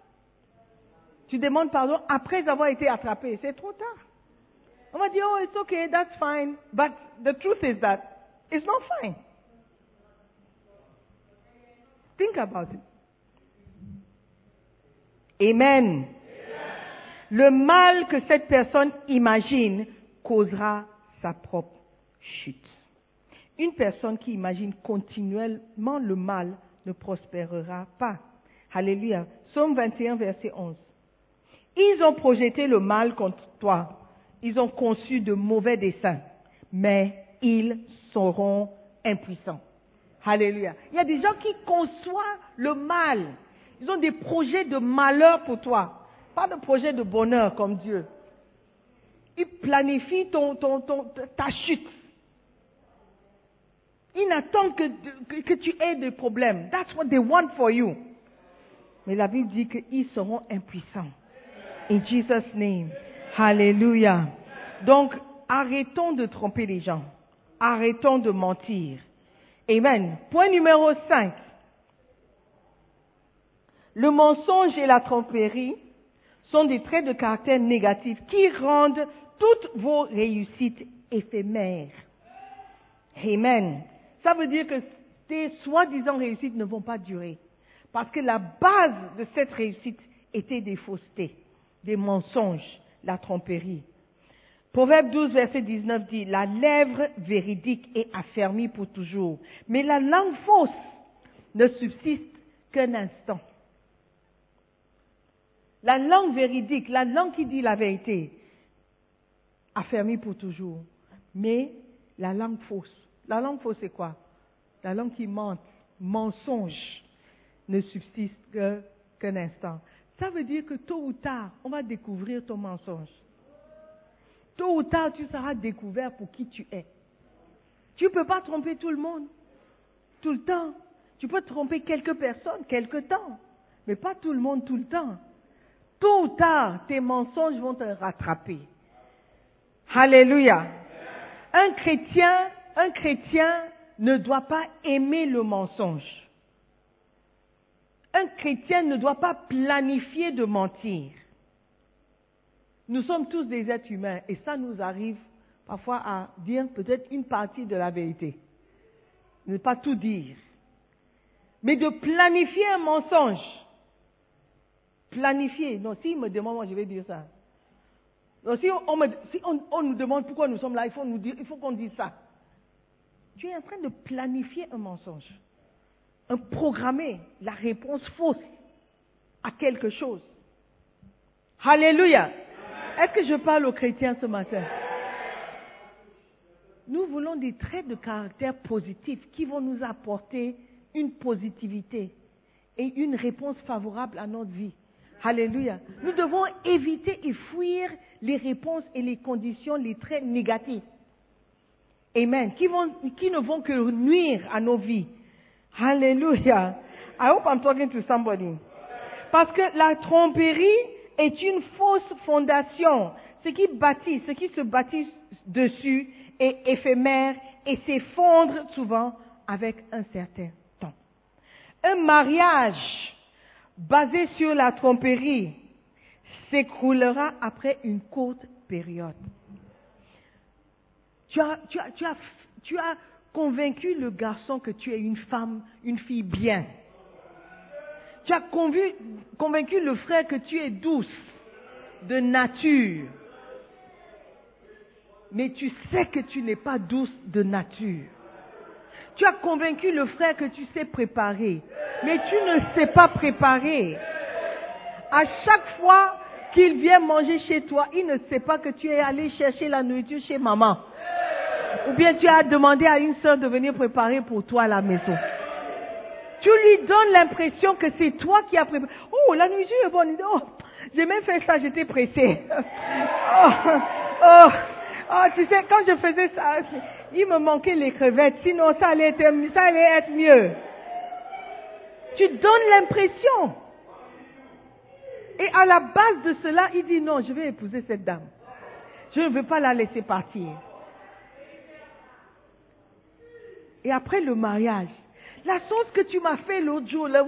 Tu demandes pardon après avoir été attrapé, c'est trop tard. On va dire, oh, it's okay, that's fine. But the truth is that it's not fine. Think about it. Amen. Le mal que cette personne imagine causera sa propre chute. Une personne qui imagine continuellement le mal ne prospérera pas. Alléluia. Psaume 21, verset 11. Ils ont projeté le mal contre toi. Ils ont conçu de mauvais desseins. Mais ils seront impuissants. Alléluia. Il y a des gens qui conçoivent le mal. Ils ont des projets de malheur pour toi. Pas de projet de bonheur comme Dieu. Ton, ton, ta chute. Ils n'attendent que tu aies des problèmes. That's what they want for you. Mais la Bible dit qu'ils seront impuissants. In Jesus' name. Hallelujah. Donc, arrêtons de tromper les gens. Arrêtons de mentir. Amen. Point numéro 5. Le mensonge et la tromperie sont des traits de caractère négatifs qui rendent toutes vos réussites éphémères. Amen. Ça veut dire que tes soi-disant réussites ne vont pas durer. Parce que la base de cette réussite était des faussetés, des mensonges, la tromperie. Proverbe 12, verset 19 dit, la lèvre véridique est affermie pour toujours, mais la langue fausse ne subsiste qu'un instant. La langue véridique, la langue qui dit la vérité, affermie pour toujours. Mais la langue fausse, la langue fausse c'est quoi? La langue qui mente, mensonge, ne subsiste qu'un instant. Ça veut dire que tôt ou tard, on va découvrir ton mensonge. Tôt ou tard, tu seras découvert pour qui tu es. Tu ne peux pas tromper tout le monde, tout le temps. Tu peux tromper quelques personnes, quelque temps, mais pas tout le monde tout le temps. Tôt ou tard, tes mensonges vont te rattraper. Alléluia. Un chrétien, un chrétien ne doit pas aimer le mensonge. Un chrétien ne doit pas planifier de mentir. Nous sommes tous des êtres humains et ça nous arrive parfois à dire peut-être une partie de la vérité. Ne pas tout dire. Mais de planifier un mensonge. Planifier. Non, s'il me demande, moi je vais dire ça. Si, on nous demande pourquoi nous sommes là, il faut, nous dire, il faut qu'on dise ça. Tu es en train de planifier un mensonge. Un programmer la réponse fausse à quelque chose. Alléluia. Est-ce que je parle aux chrétiens ce matin? Nous voulons des traits de caractère positifs qui vont nous apporter une positivité et une réponse favorable à notre vie. Alléluia. Nous devons éviter et fuir les réponses et les conditions, les traits négatifs. Amen. Qui, vont, qui ne vont que nuire à nos vies. Alléluia. I hope I'm talking to somebody. Parce que la tromperie est une fausse fondation. Ce qui bâtit, ce qui se bâtit dessus est éphémère et s'effondre souvent avec un certain temps. Un mariage basé sur la tromperie s'écroulera après une courte période. Tu as, convaincu le garçon que tu es une femme, une fille bien. Tu as convaincu le frère que tu es douce, de nature. Mais tu sais que tu n'es pas douce de nature. Tu as convaincu le frère que tu sais préparer. Mais tu ne sais pas préparer. À chaque fois qu'il vient manger chez toi, il ne sait pas que tu es allé chercher la nourriture chez maman. Ou bien tu as demandé à une soeur de venir préparer pour toi à la maison. Tu lui donnes l'impression que c'est toi qui as préparé. Oh, la nourriture est bonne. Oh, j'ai même fait ça, j'étais pressée. Oh, oh, oh, tu sais, quand je faisais ça, il me manquait les crevettes. Sinon, ça allait être, mieux. Tu donnes l'impression. Et à la base de cela, il dit non, je vais épouser cette dame. Je ne veux pas la laisser partir. Et après le mariage, la sauce que tu m'as fait l'autre jour, la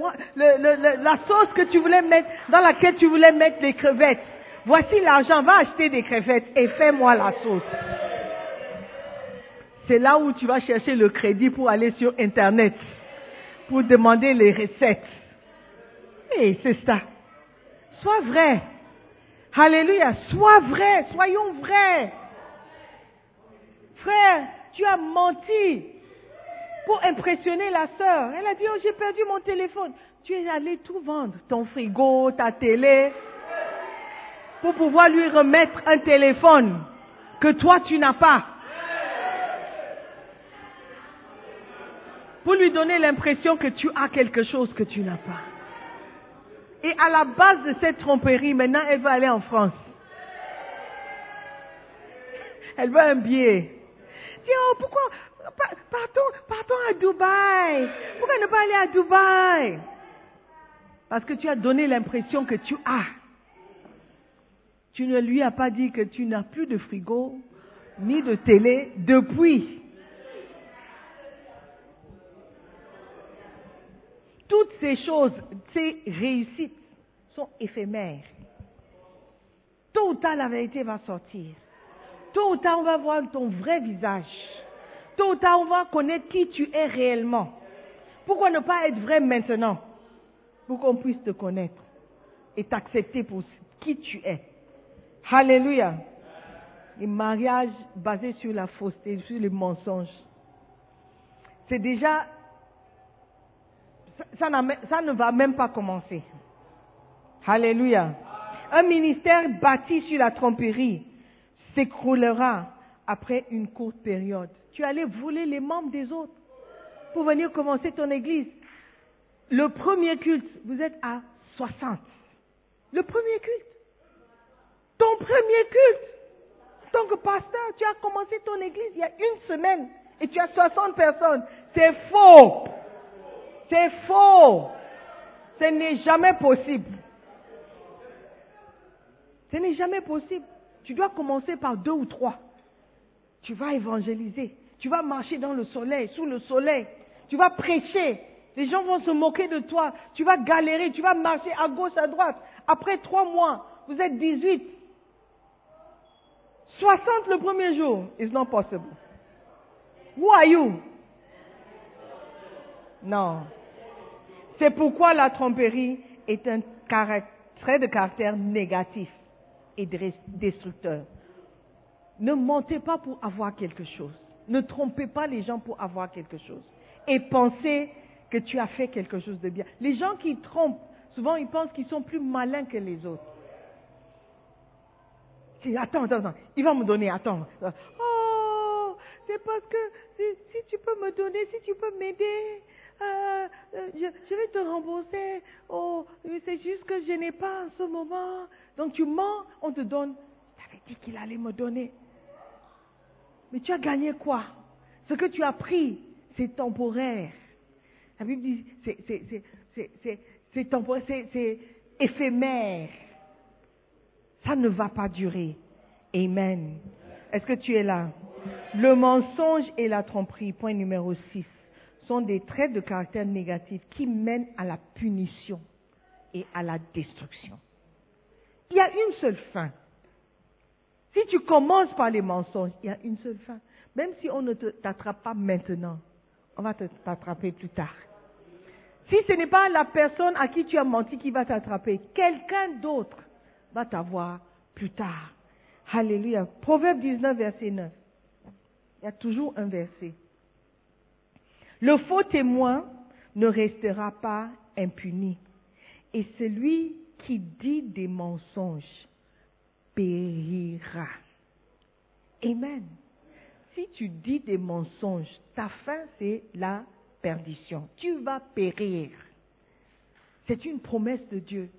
sauce que tu voulais mettre, dans laquelle tu voulais mettre les crevettes, voici l'argent, va acheter des crevettes et fais-moi la sauce. C'est là où tu vas chercher le crédit pour aller sur Internet, pour demander les recettes. Et c'est ça. Sois vrai. Alléluia. Sois vrai. Soyons vrais. Frère, tu as menti pour impressionner la sœur. Elle a dit, oh, j'ai perdu mon téléphone. Tu es allé tout vendre. Ton frigo, ta télé. Pour pouvoir lui remettre un téléphone que toi, tu n'as pas. Pour lui donner l'impression que tu as quelque chose que tu n'as pas. Et à la base de cette tromperie, maintenant, elle va aller en France. Elle veut un billet. Dis, oh, pourquoi? Pa- partons, partons à Dubaï. Pourquoi ne pas aller à Dubaï? Parce que tu as donné l'impression que tu as. Tu ne lui as pas dit que tu n'as plus de frigo, ni de télé depuis. Toutes ces choses, ces réussites sont éphémères. Tôt ou tard, la vérité va sortir. Tôt ou tard, on va voir ton vrai visage. Tôt ou tard, on va connaître qui tu es réellement. Pourquoi ne pas être vrai maintenant? Pour qu'on puisse te connaître et t'accepter pour qui tu es. Alléluia. Les mariages basés sur la fausseté, sur les mensonges. C'est déjà ça, ne va même pas commencer. Alléluia. Un ministère bâti sur la tromperie s'écroulera après une courte période. Tu allais voler les membres des autres pour venir commencer ton église. Le premier culte, vous êtes à 60. Le premier culte. Ton premier culte. Tant que pasteur, tu as commencé ton église il y a une semaine et tu as 60 personnes. C'est faux. C'est faux. Ce n'est jamais possible. Ce n'est jamais possible. Tu dois commencer par deux ou trois. Tu vas évangéliser. Tu vas marcher dans le soleil, sous le soleil. Tu vas prêcher. Les gens vont se moquer de toi. Tu vas galérer. Tu vas marcher à gauche, à droite. Après trois mois, vous êtes 18. 60 le premier jour. It's not possible. Who are you? Non. C'est pourquoi la tromperie est un trait de caractère négatif et destructeur. Ne mentez pas pour avoir quelque chose. Ne trompez pas les gens pour avoir quelque chose. Et pensez que tu as fait quelque chose de bien. Les gens qui trompent, souvent ils pensent qu'ils sont plus malins que les autres. Attends, attends, attends, il va me donner, attends. Oh, c'est parce que si tu peux me donner, si tu peux m'aider, euh, euh, je, vais te rembourser. Oh, c'est juste que je n'ai pas en ce moment. Donc tu mens, on te donne. Je t'avais dit qu'il allait me donner. Mais tu as gagné quoi? Ce que tu as pris, c'est temporaire. La Bible dit, c'est, temporaire, c'est éphémère. Ça ne va pas durer. Amen. Est-ce que tu es là? Le mensonge et la tromperie, point numéro 6, sont des traits de caractère négatifs qui mènent à la punition et à la destruction. Il y a une seule fin. Si tu commences par les mensonges, il y a une seule fin. Même si on ne t'attrape pas maintenant, on va t'attraper plus tard. Si ce n'est pas la personne à qui tu as menti qui va t'attraper, quelqu'un d'autre va t'avoir plus tard. Alléluia. Proverbe 19, verset 9. Il y a toujours un verset. Le faux témoin ne restera pas impuni. Et celui qui dit des mensonges périra. Amen. Si tu dis des mensonges, ta fin c'est la perdition. Tu vas périr. C'est une promesse de Dieu.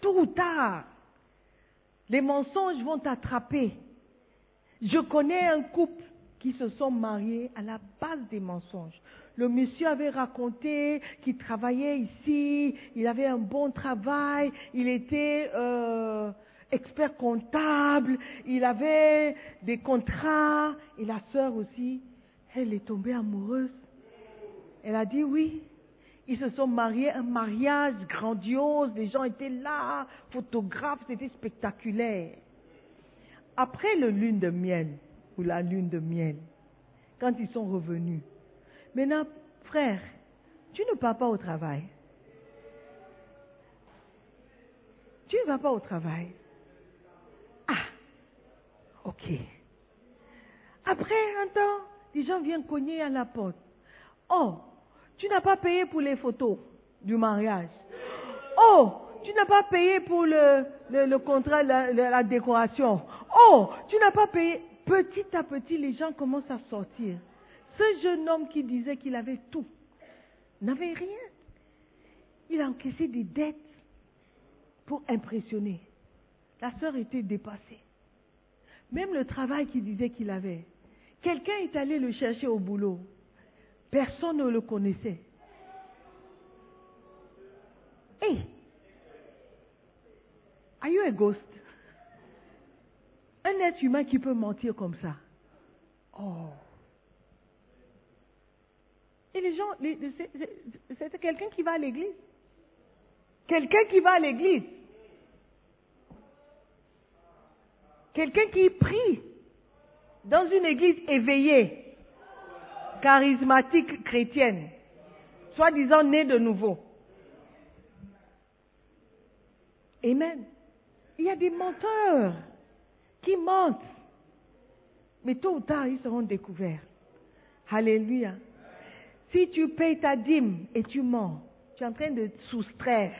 Tôt ou tard, les mensonges vont t'attraper. Je connais un couple qui se sont mariés à la base des mensonges. Le monsieur avait raconté qu'il travaillait ici, il avait un bon travail, il était euh, expert comptable, il avait des contrats, et la sœur aussi, elle est tombée amoureuse. Elle a dit oui. Ils se sont mariés, un mariage grandiose, les gens étaient là, photographes, c'était spectaculaire. Après le lune de miel, ou la lune de miel, quand ils sont revenus, maintenant, frère, tu ne pars pas au travail. Tu ne vas pas au travail. Ah, ok. Après un temps, les gens viennent cogner à la porte. Oh, tu n'as pas payé pour les photos du mariage. Oh, tu n'as pas payé pour le, contrat, la décoration. Oh, tu n'as pas payé. Petit à petit, les gens commencent à sortir. Ce jeune homme qui disait qu'il avait tout n'avait rien. Il a encaissé des dettes pour impressionner. La sœur était dépassée. Même le travail qu'il disait qu'il avait. Quelqu'un est allé le chercher au boulot. Personne ne le connaissait. Hey! Are you a ghost? Un être humain qui peut mentir comme ça. Oh. Les gens, c'est quelqu'un qui va à l'église. Quelqu'un qui va à l'église. Quelqu'un qui prie dans une église éveillée, charismatique chrétienne, soi-disant née de nouveau. Amen. Il y a des menteurs qui mentent. Mais tôt ou tard, ils seront découverts. Alléluia. Si tu payes ta dîme et tu mens, tu es en train de soustraire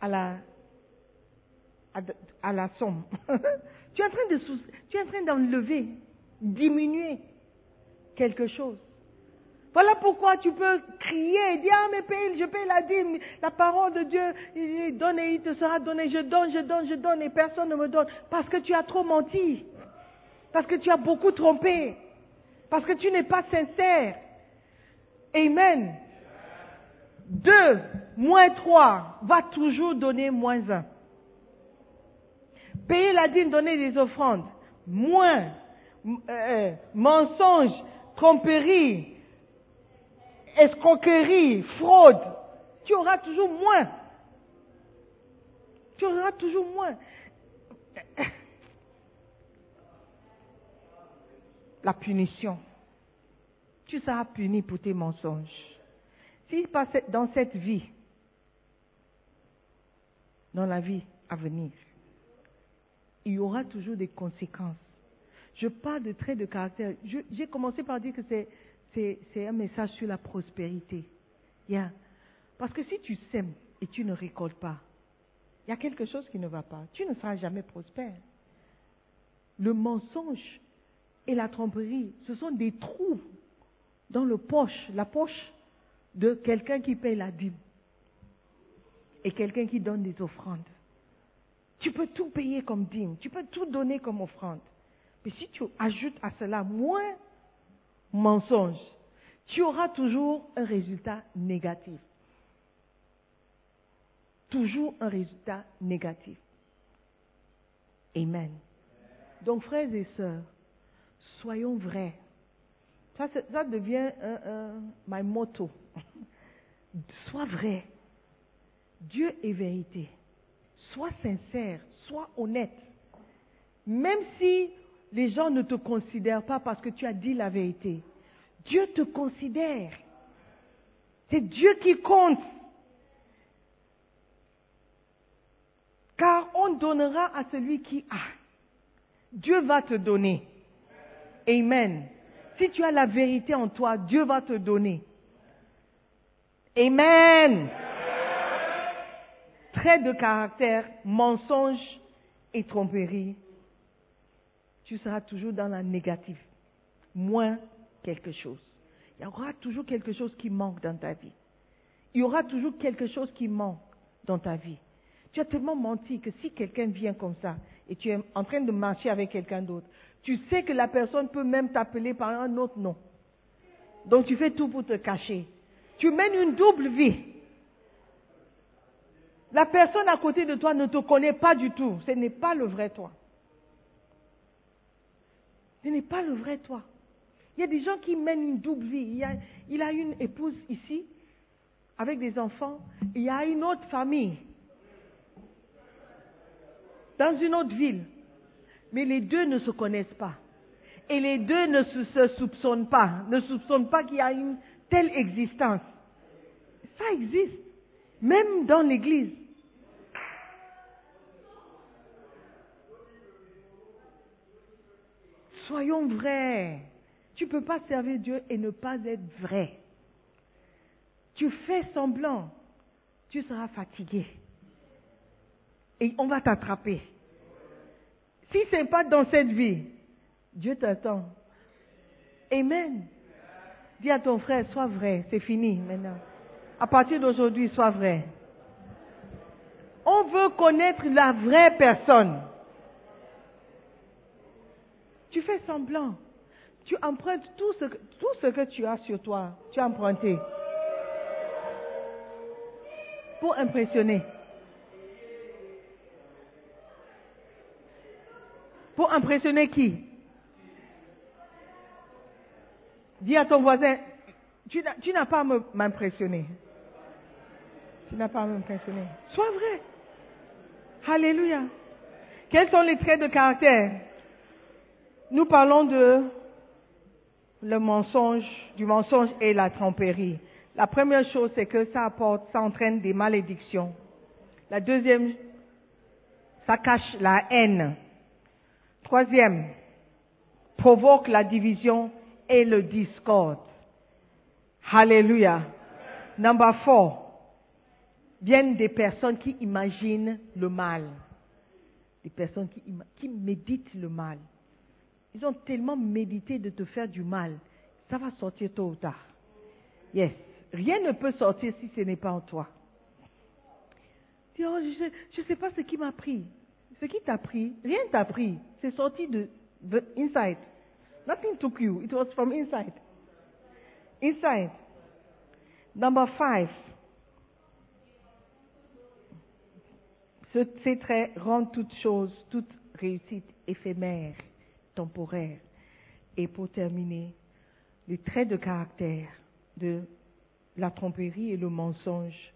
à la, à, la somme. tu es en train de sous- tu es en train d'enlever, diminuer quelque chose. Voilà pourquoi tu peux crier dire, ah mais paye, je paye la dîme, la parole de Dieu, il donne et il te sera donné, je donne, je donne, je donne et personne ne me donne. Parce que tu as trop menti. Parce que tu as beaucoup trompé. Parce que tu n'es pas sincère. Amen. Deux moins trois va toujours donner moins un. Payer la dîme, donner des offrandes. Moins. Euh, mensonge, tromperie, escroquerie, fraude. Tu auras toujours moins. Tu auras toujours moins. La punition. Tu seras puni pour tes mensonges. Si dans cette vie, dans la vie à venir, il y aura toujours des conséquences. Je parle de traits de caractère. J'ai commencé par dire que c'est un message sur la prospérité. Yeah. Parce que si tu sèmes et tu ne récoltes pas, il y a quelque chose qui ne va pas. Tu ne seras jamais prospère. Le mensonge et la tromperie, ce sont des trous dans le poche, la poche de quelqu'un qui paye la dîme et quelqu'un qui donne des offrandes. Tu peux tout payer comme dîme, tu peux tout donner comme offrande. Mais si tu ajoutes à cela moins mensonge, tu auras toujours un résultat négatif. Toujours un résultat négatif. Amen. Donc, frères et sœurs, soyons vrais. Ça, devient un, un- my motto. Sois vrai. Dieu est vérité. Sois sincère, sois honnête. Même si les gens ne te considèrent pas parce que tu as dit la vérité, Dieu te considère. C'est Dieu qui compte. Car on donnera à celui qui a. Dieu va te donner. Amen. Si tu as la vérité en toi, Dieu va te donner. Amen. Trait de caractère, mensonge et tromperie. Tu seras toujours dans la négative. Moins quelque chose. Il y aura toujours quelque chose qui manque dans ta vie. Il y aura toujours quelque chose qui manque dans ta vie. Tu as tellement menti que si quelqu'un vient comme ça et tu es en train de marcher avec quelqu'un d'autre, tu sais que la personne peut même t'appeler par un autre nom. Donc tu fais tout pour te cacher. Tu mènes une double vie. La personne à côté de toi ne te connaît pas du tout. Ce n'est pas le vrai toi. Ce n'est pas le vrai toi. Il y a des gens qui mènent une double vie. Il, y a, a une épouse ici, avec des enfants. Il y a une autre famille, dans une autre ville. Mais les deux ne se connaissent pas. Et les deux ne se, soupçonnent pas, ne soupçonnent pas qu'il y a une telle existence. Ça existe, même dans l'Église. Soyons vrais. Tu ne peux pas servir Dieu et ne pas être vrai. Tu fais semblant, tu seras fatigué. Et on va t'attraper. Si ce n'est pas dans cette vie, Dieu t'attend. Amen. Dis à ton frère, sois vrai, c'est fini maintenant. À partir d'aujourd'hui, sois vrai. On veut connaître la vraie personne. Tu fais semblant. Tu empruntes tout ce, que, tout ce que tu as sur toi. Tu as emprunté. Pour impressionner. Pour impressionner qui? Dis à ton voisin, tu n'as pas à m'impressionner. Tu n'as pas à m'impressionner. Sois vrai. Alléluia. Quels sont les traits de caractère? Nous parlons de le mensonge, du mensonge et la tromperie. La première chose, c'est que ça apporte, ça entraîne des malédictions. La deuxième, ça cache la haine. Troisième, provoque la division et le discorde. Alléluia. Number four, viennent des personnes qui imaginent le mal. Des personnes qui, qui méditent le mal. Ils ont tellement médité de te faire du mal. Ça va sortir tôt ou tard. Yes. Rien ne peut sortir si ce n'est pas en toi. Oh, je ne sais pas ce qui m'a pris. Ce qui t'a pris, rien t'a pris. C'est sorti de, de inside. Nothing took you. It was from inside. Inside. Number five. Ces traits rendent toute chose, toute réussite éphémère, temporaire. Et pour terminer, les traits de caractère de la tromperie et le mensonge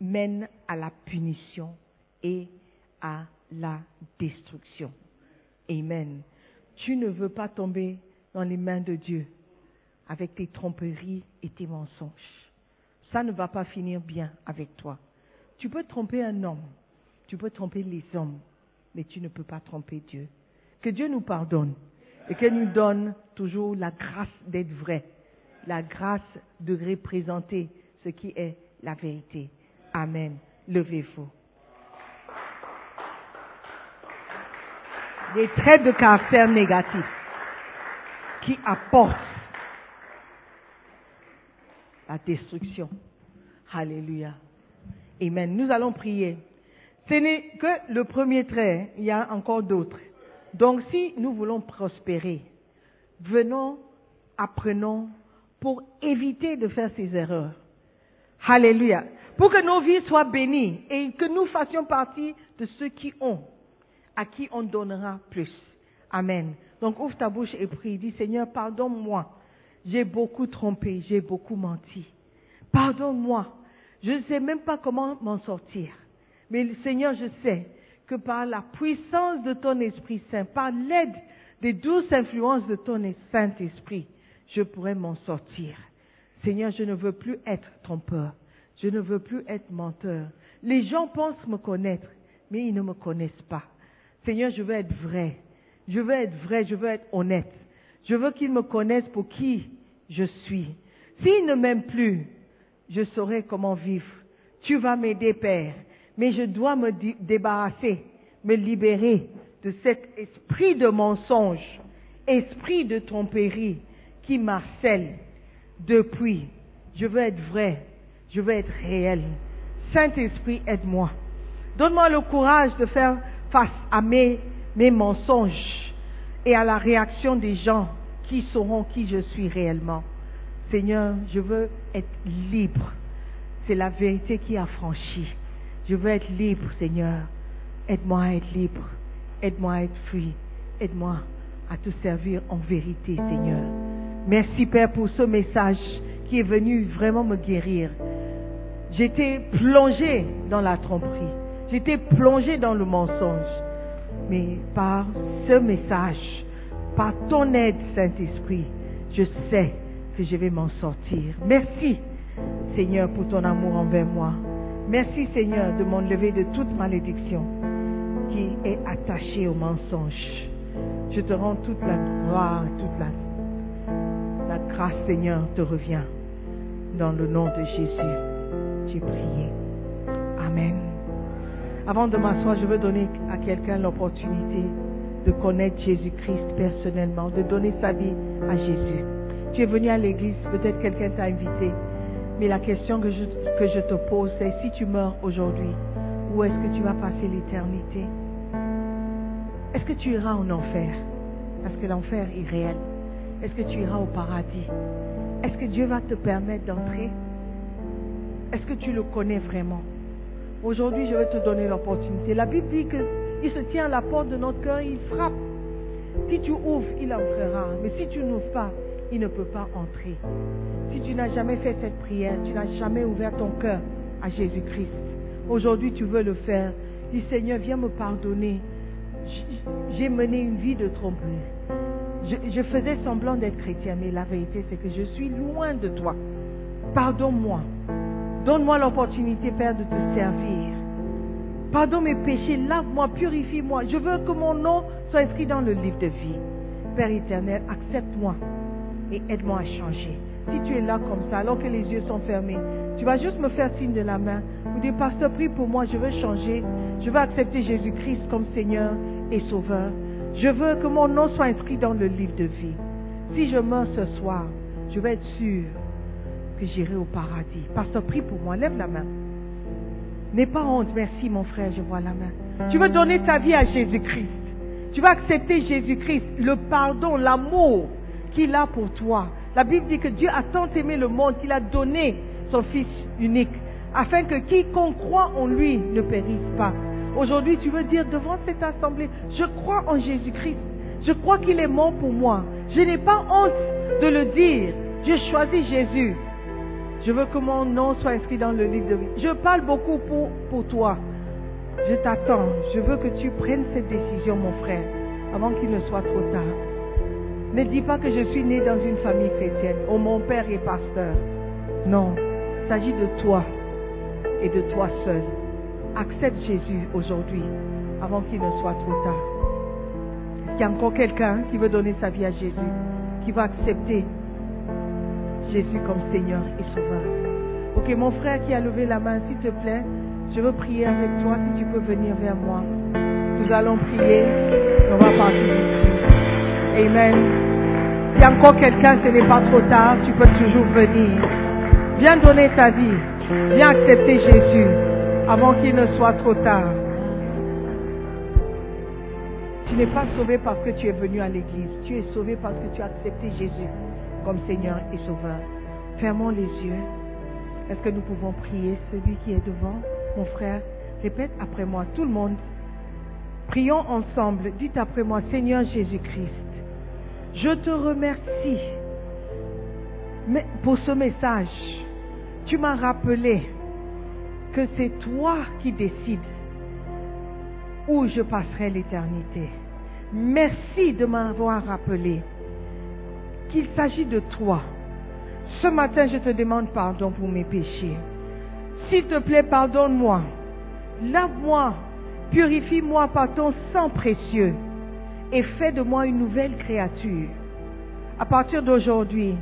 mènent à la punition et à la destruction. Amen. Tu ne veux pas tomber dans les mains de Dieu avec tes tromperies et tes mensonges. Ça ne va pas finir bien avec toi. Tu peux tromper un homme, tu peux tromper les hommes, mais tu ne peux pas tromper Dieu. Que Dieu nous pardonne et qu'il nous donne toujours la grâce d'être vrai, la grâce de représenter ce qui est la vérité. Amen. Levez-vous. Des traits de caractère négatifs qui apportent la destruction. Alléluia. Amen. Nous allons prier. Ce n'est que le premier trait, il y a encore d'autres. Donc si nous voulons prospérer, venons, apprenons pour éviter de faire ces erreurs. Alléluia. Pour que nos vies soient bénies et que nous fassions partie de ceux qui ont, à qui on donnera plus. Amen. Donc ouvre ta bouche et prie. Dis Seigneur, pardonne-moi. J'ai beaucoup trompé, j'ai beaucoup menti. Pardonne-moi. Je ne sais même pas comment m'en sortir. Mais Seigneur, je sais que par la puissance de ton Esprit Saint, par l'aide des douces influences de ton Saint-Esprit, je pourrai m'en sortir. Seigneur, je ne veux plus être trompeur. Je ne veux plus être menteur. Les gens pensent me connaître, mais ils ne me connaissent pas. Seigneur, je veux être vrai. Je veux être vrai, je veux être honnête. Je veux qu'ils me connaissent pour qui je suis. S'ils ne m'aiment plus, je saurai comment vivre. Tu vas m'aider, Père, mais je dois me débarrasser, me libérer de cet esprit de mensonge, esprit de tromperie qui m'harcèle depuis. Je veux être vrai, je veux être réel. Saint-Esprit, aide-moi. Donne-moi le courage de faire face à mes, mes mensonges et à la réaction des gens qui sauront qui je suis réellement. Seigneur, je veux être libre. C'est la vérité qui a franchi. Je veux être libre, Seigneur. Aide-moi à être libre. Aide-moi à être free. Aide-moi à te servir en vérité, Seigneur. Merci, Père, pour ce message qui est venu vraiment me guérir. J'étais plongé dans la tromperie. J'étais plongé dans le mensonge. Mais par ce message, par ton aide, Saint-Esprit, je sais que je vais m'en sortir. Merci, Seigneur, pour ton amour envers moi. Merci, Seigneur, de m'enlever de toute malédiction qui est attachée au mensonge. Je te rends toute la gloire, toute la, la grâce, Seigneur, te revient. Dans le nom de Jésus, j'ai prié. Amen. Avant de m'asseoir, je veux donner à quelqu'un l'opportunité de connaître Jésus-Christ personnellement, de donner sa vie à Jésus. Tu es venu à l'église, peut-être quelqu'un t'a invité, mais la question que je, que je te pose, c'est si tu meurs aujourd'hui, où est-ce que tu vas passer l'éternité? Est-ce que tu iras en enfer? Parce que l'enfer est réel. Est-ce que tu iras au paradis? Est-ce que Dieu va te permettre d'entrer? Est-ce que tu le connais vraiment? Aujourd'hui, je vais te donner l'opportunité. La Bible dit qu'il se tient à la porte de notre cœur, il frappe. Si tu ouvres, il entrera. Mais si tu n'ouvres pas, il ne peut pas entrer. Si tu n'as jamais fait cette prière, tu n'as jamais ouvert ton cœur à Jésus-Christ, aujourd'hui tu veux le faire. Dis Seigneur, viens me pardonner. J'ai mené une vie de tromperie. Je, je faisais semblant d'être chrétien, mais la vérité c'est que je suis loin de toi. Pardonne-moi. Donne-moi l'opportunité, Père, de te servir. Pardonne mes péchés, lave-moi, purifie-moi. Je veux que mon nom soit inscrit dans le livre de vie. Père éternel, accepte-moi et aide-moi à changer. Si tu es là comme ça, alors que les yeux sont fermés, tu vas juste me faire signe de la main. Ou dire, pasteur, prie pour moi, je veux changer. Je veux accepter Jésus-Christ comme Seigneur et Sauveur. Je veux que mon nom soit inscrit dans le livre de vie. Si je meurs ce soir, je vais être sûr que j'irai au paradis. Pasteur, prie pour moi, lève la main. N'aie pas honte, merci mon frère, je vois la main. Tu veux donner ta vie à Jésus-Christ. Tu vas accepter Jésus-Christ, le pardon, l'amour qu'il a pour toi. La Bible dit que Dieu a tant aimé le monde qu'il a donné son Fils unique, afin que quiconque croit en lui ne périsse pas. Aujourd'hui, tu veux dire devant cette assemblée, je crois en Jésus-Christ. Je crois qu'il est mort pour moi. Je n'ai pas honte de le dire. J'ai choisi Jésus. Je veux que mon nom soit inscrit dans le livre de vie. Je parle beaucoup pour, toi. Je t'attends. Je veux que tu prennes cette décision, mon frère, avant qu'il ne soit trop tard. Ne dis pas que je suis né dans une famille chrétienne. Oh, mon père est pasteur. Non, il s'agit de toi et de toi seul. Accepte Jésus aujourd'hui avant qu'il ne soit trop tard. Est-ce qu'il y a encore quelqu'un qui veut donner sa vie à Jésus, qui va accepter Jésus comme Seigneur et Sauveur Ok, mon frère qui a levé la main, s'il te plaît, je veux prier avec toi, si tu peux venir vers moi. Nous allons prier, on va partir. Amen. A encore quelqu'un, ce n'est pas trop tard, tu peux toujours venir. Viens donner ta vie. Viens accepter Jésus avant qu'il ne soit trop tard. Tu n'es pas sauvé parce que tu es venu à l'église. Tu es sauvé parce que tu as accepté Jésus comme Seigneur et Sauveur. Fermons les yeux. Est-ce que nous pouvons prier celui qui est devant Mon frère, répète après moi, tout le monde. Prions ensemble. Dites après moi, Seigneur Jésus-Christ, je te remercie pour ce message. Tu m'as rappelé que c'est toi qui décides où je passerai l'éternité. Merci de m'avoir rappelé qu'il s'agit de toi. Ce matin, je te demande pardon pour mes péchés. S'il te plaît, pardonne-moi. Lave-moi. Purifie-moi par ton sang précieux. Et fais de moi une nouvelle créature. À partir d'aujourd'hui,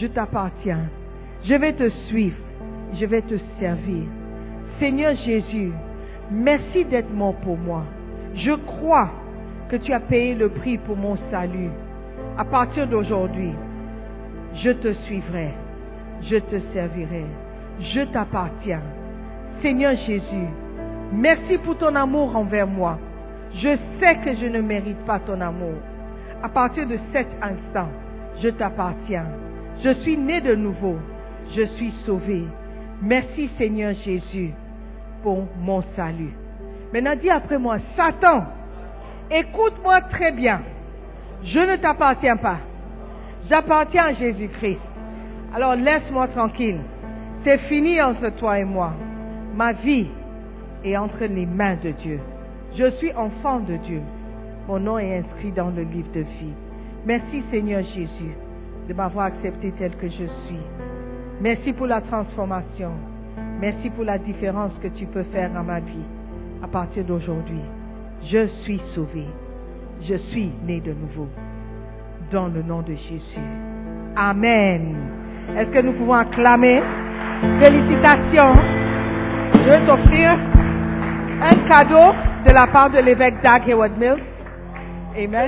je t'appartiens. Je vais te suivre. Je vais te servir. Seigneur Jésus, merci d'être mort pour moi. Je crois que tu as payé le prix pour mon salut. À partir d'aujourd'hui, je te suivrai. Je te servirai. Je t'appartiens. Seigneur Jésus, merci pour ton amour envers moi. Je sais que je ne mérite pas ton amour. À partir de cet instant, je t'appartiens. Je suis né de nouveau. Je suis sauvé. Merci Seigneur Jésus pour mon salut. Maintenant dis après moi, Satan, écoute-moi très bien. Je ne t'appartiens pas. J'appartiens à Jésus-Christ. Alors laisse-moi tranquille. C'est fini entre toi et moi. Ma vie est entre les mains de Dieu. Je suis enfant de Dieu. Mon nom est inscrit dans le livre de vie. Merci Seigneur Jésus de m'avoir accepté tel que je suis. Merci pour la transformation. Merci pour la différence que tu peux faire dans ma vie à partir d'aujourd'hui. Je suis sauvé. Je suis né de nouveau. Dans le nom de Jésus. Amen. Est-ce que nous pouvons acclamer? Félicitations. Je vais t'offrir un cadeau de la part de l'évêque Doug Hayward Mills. Amen.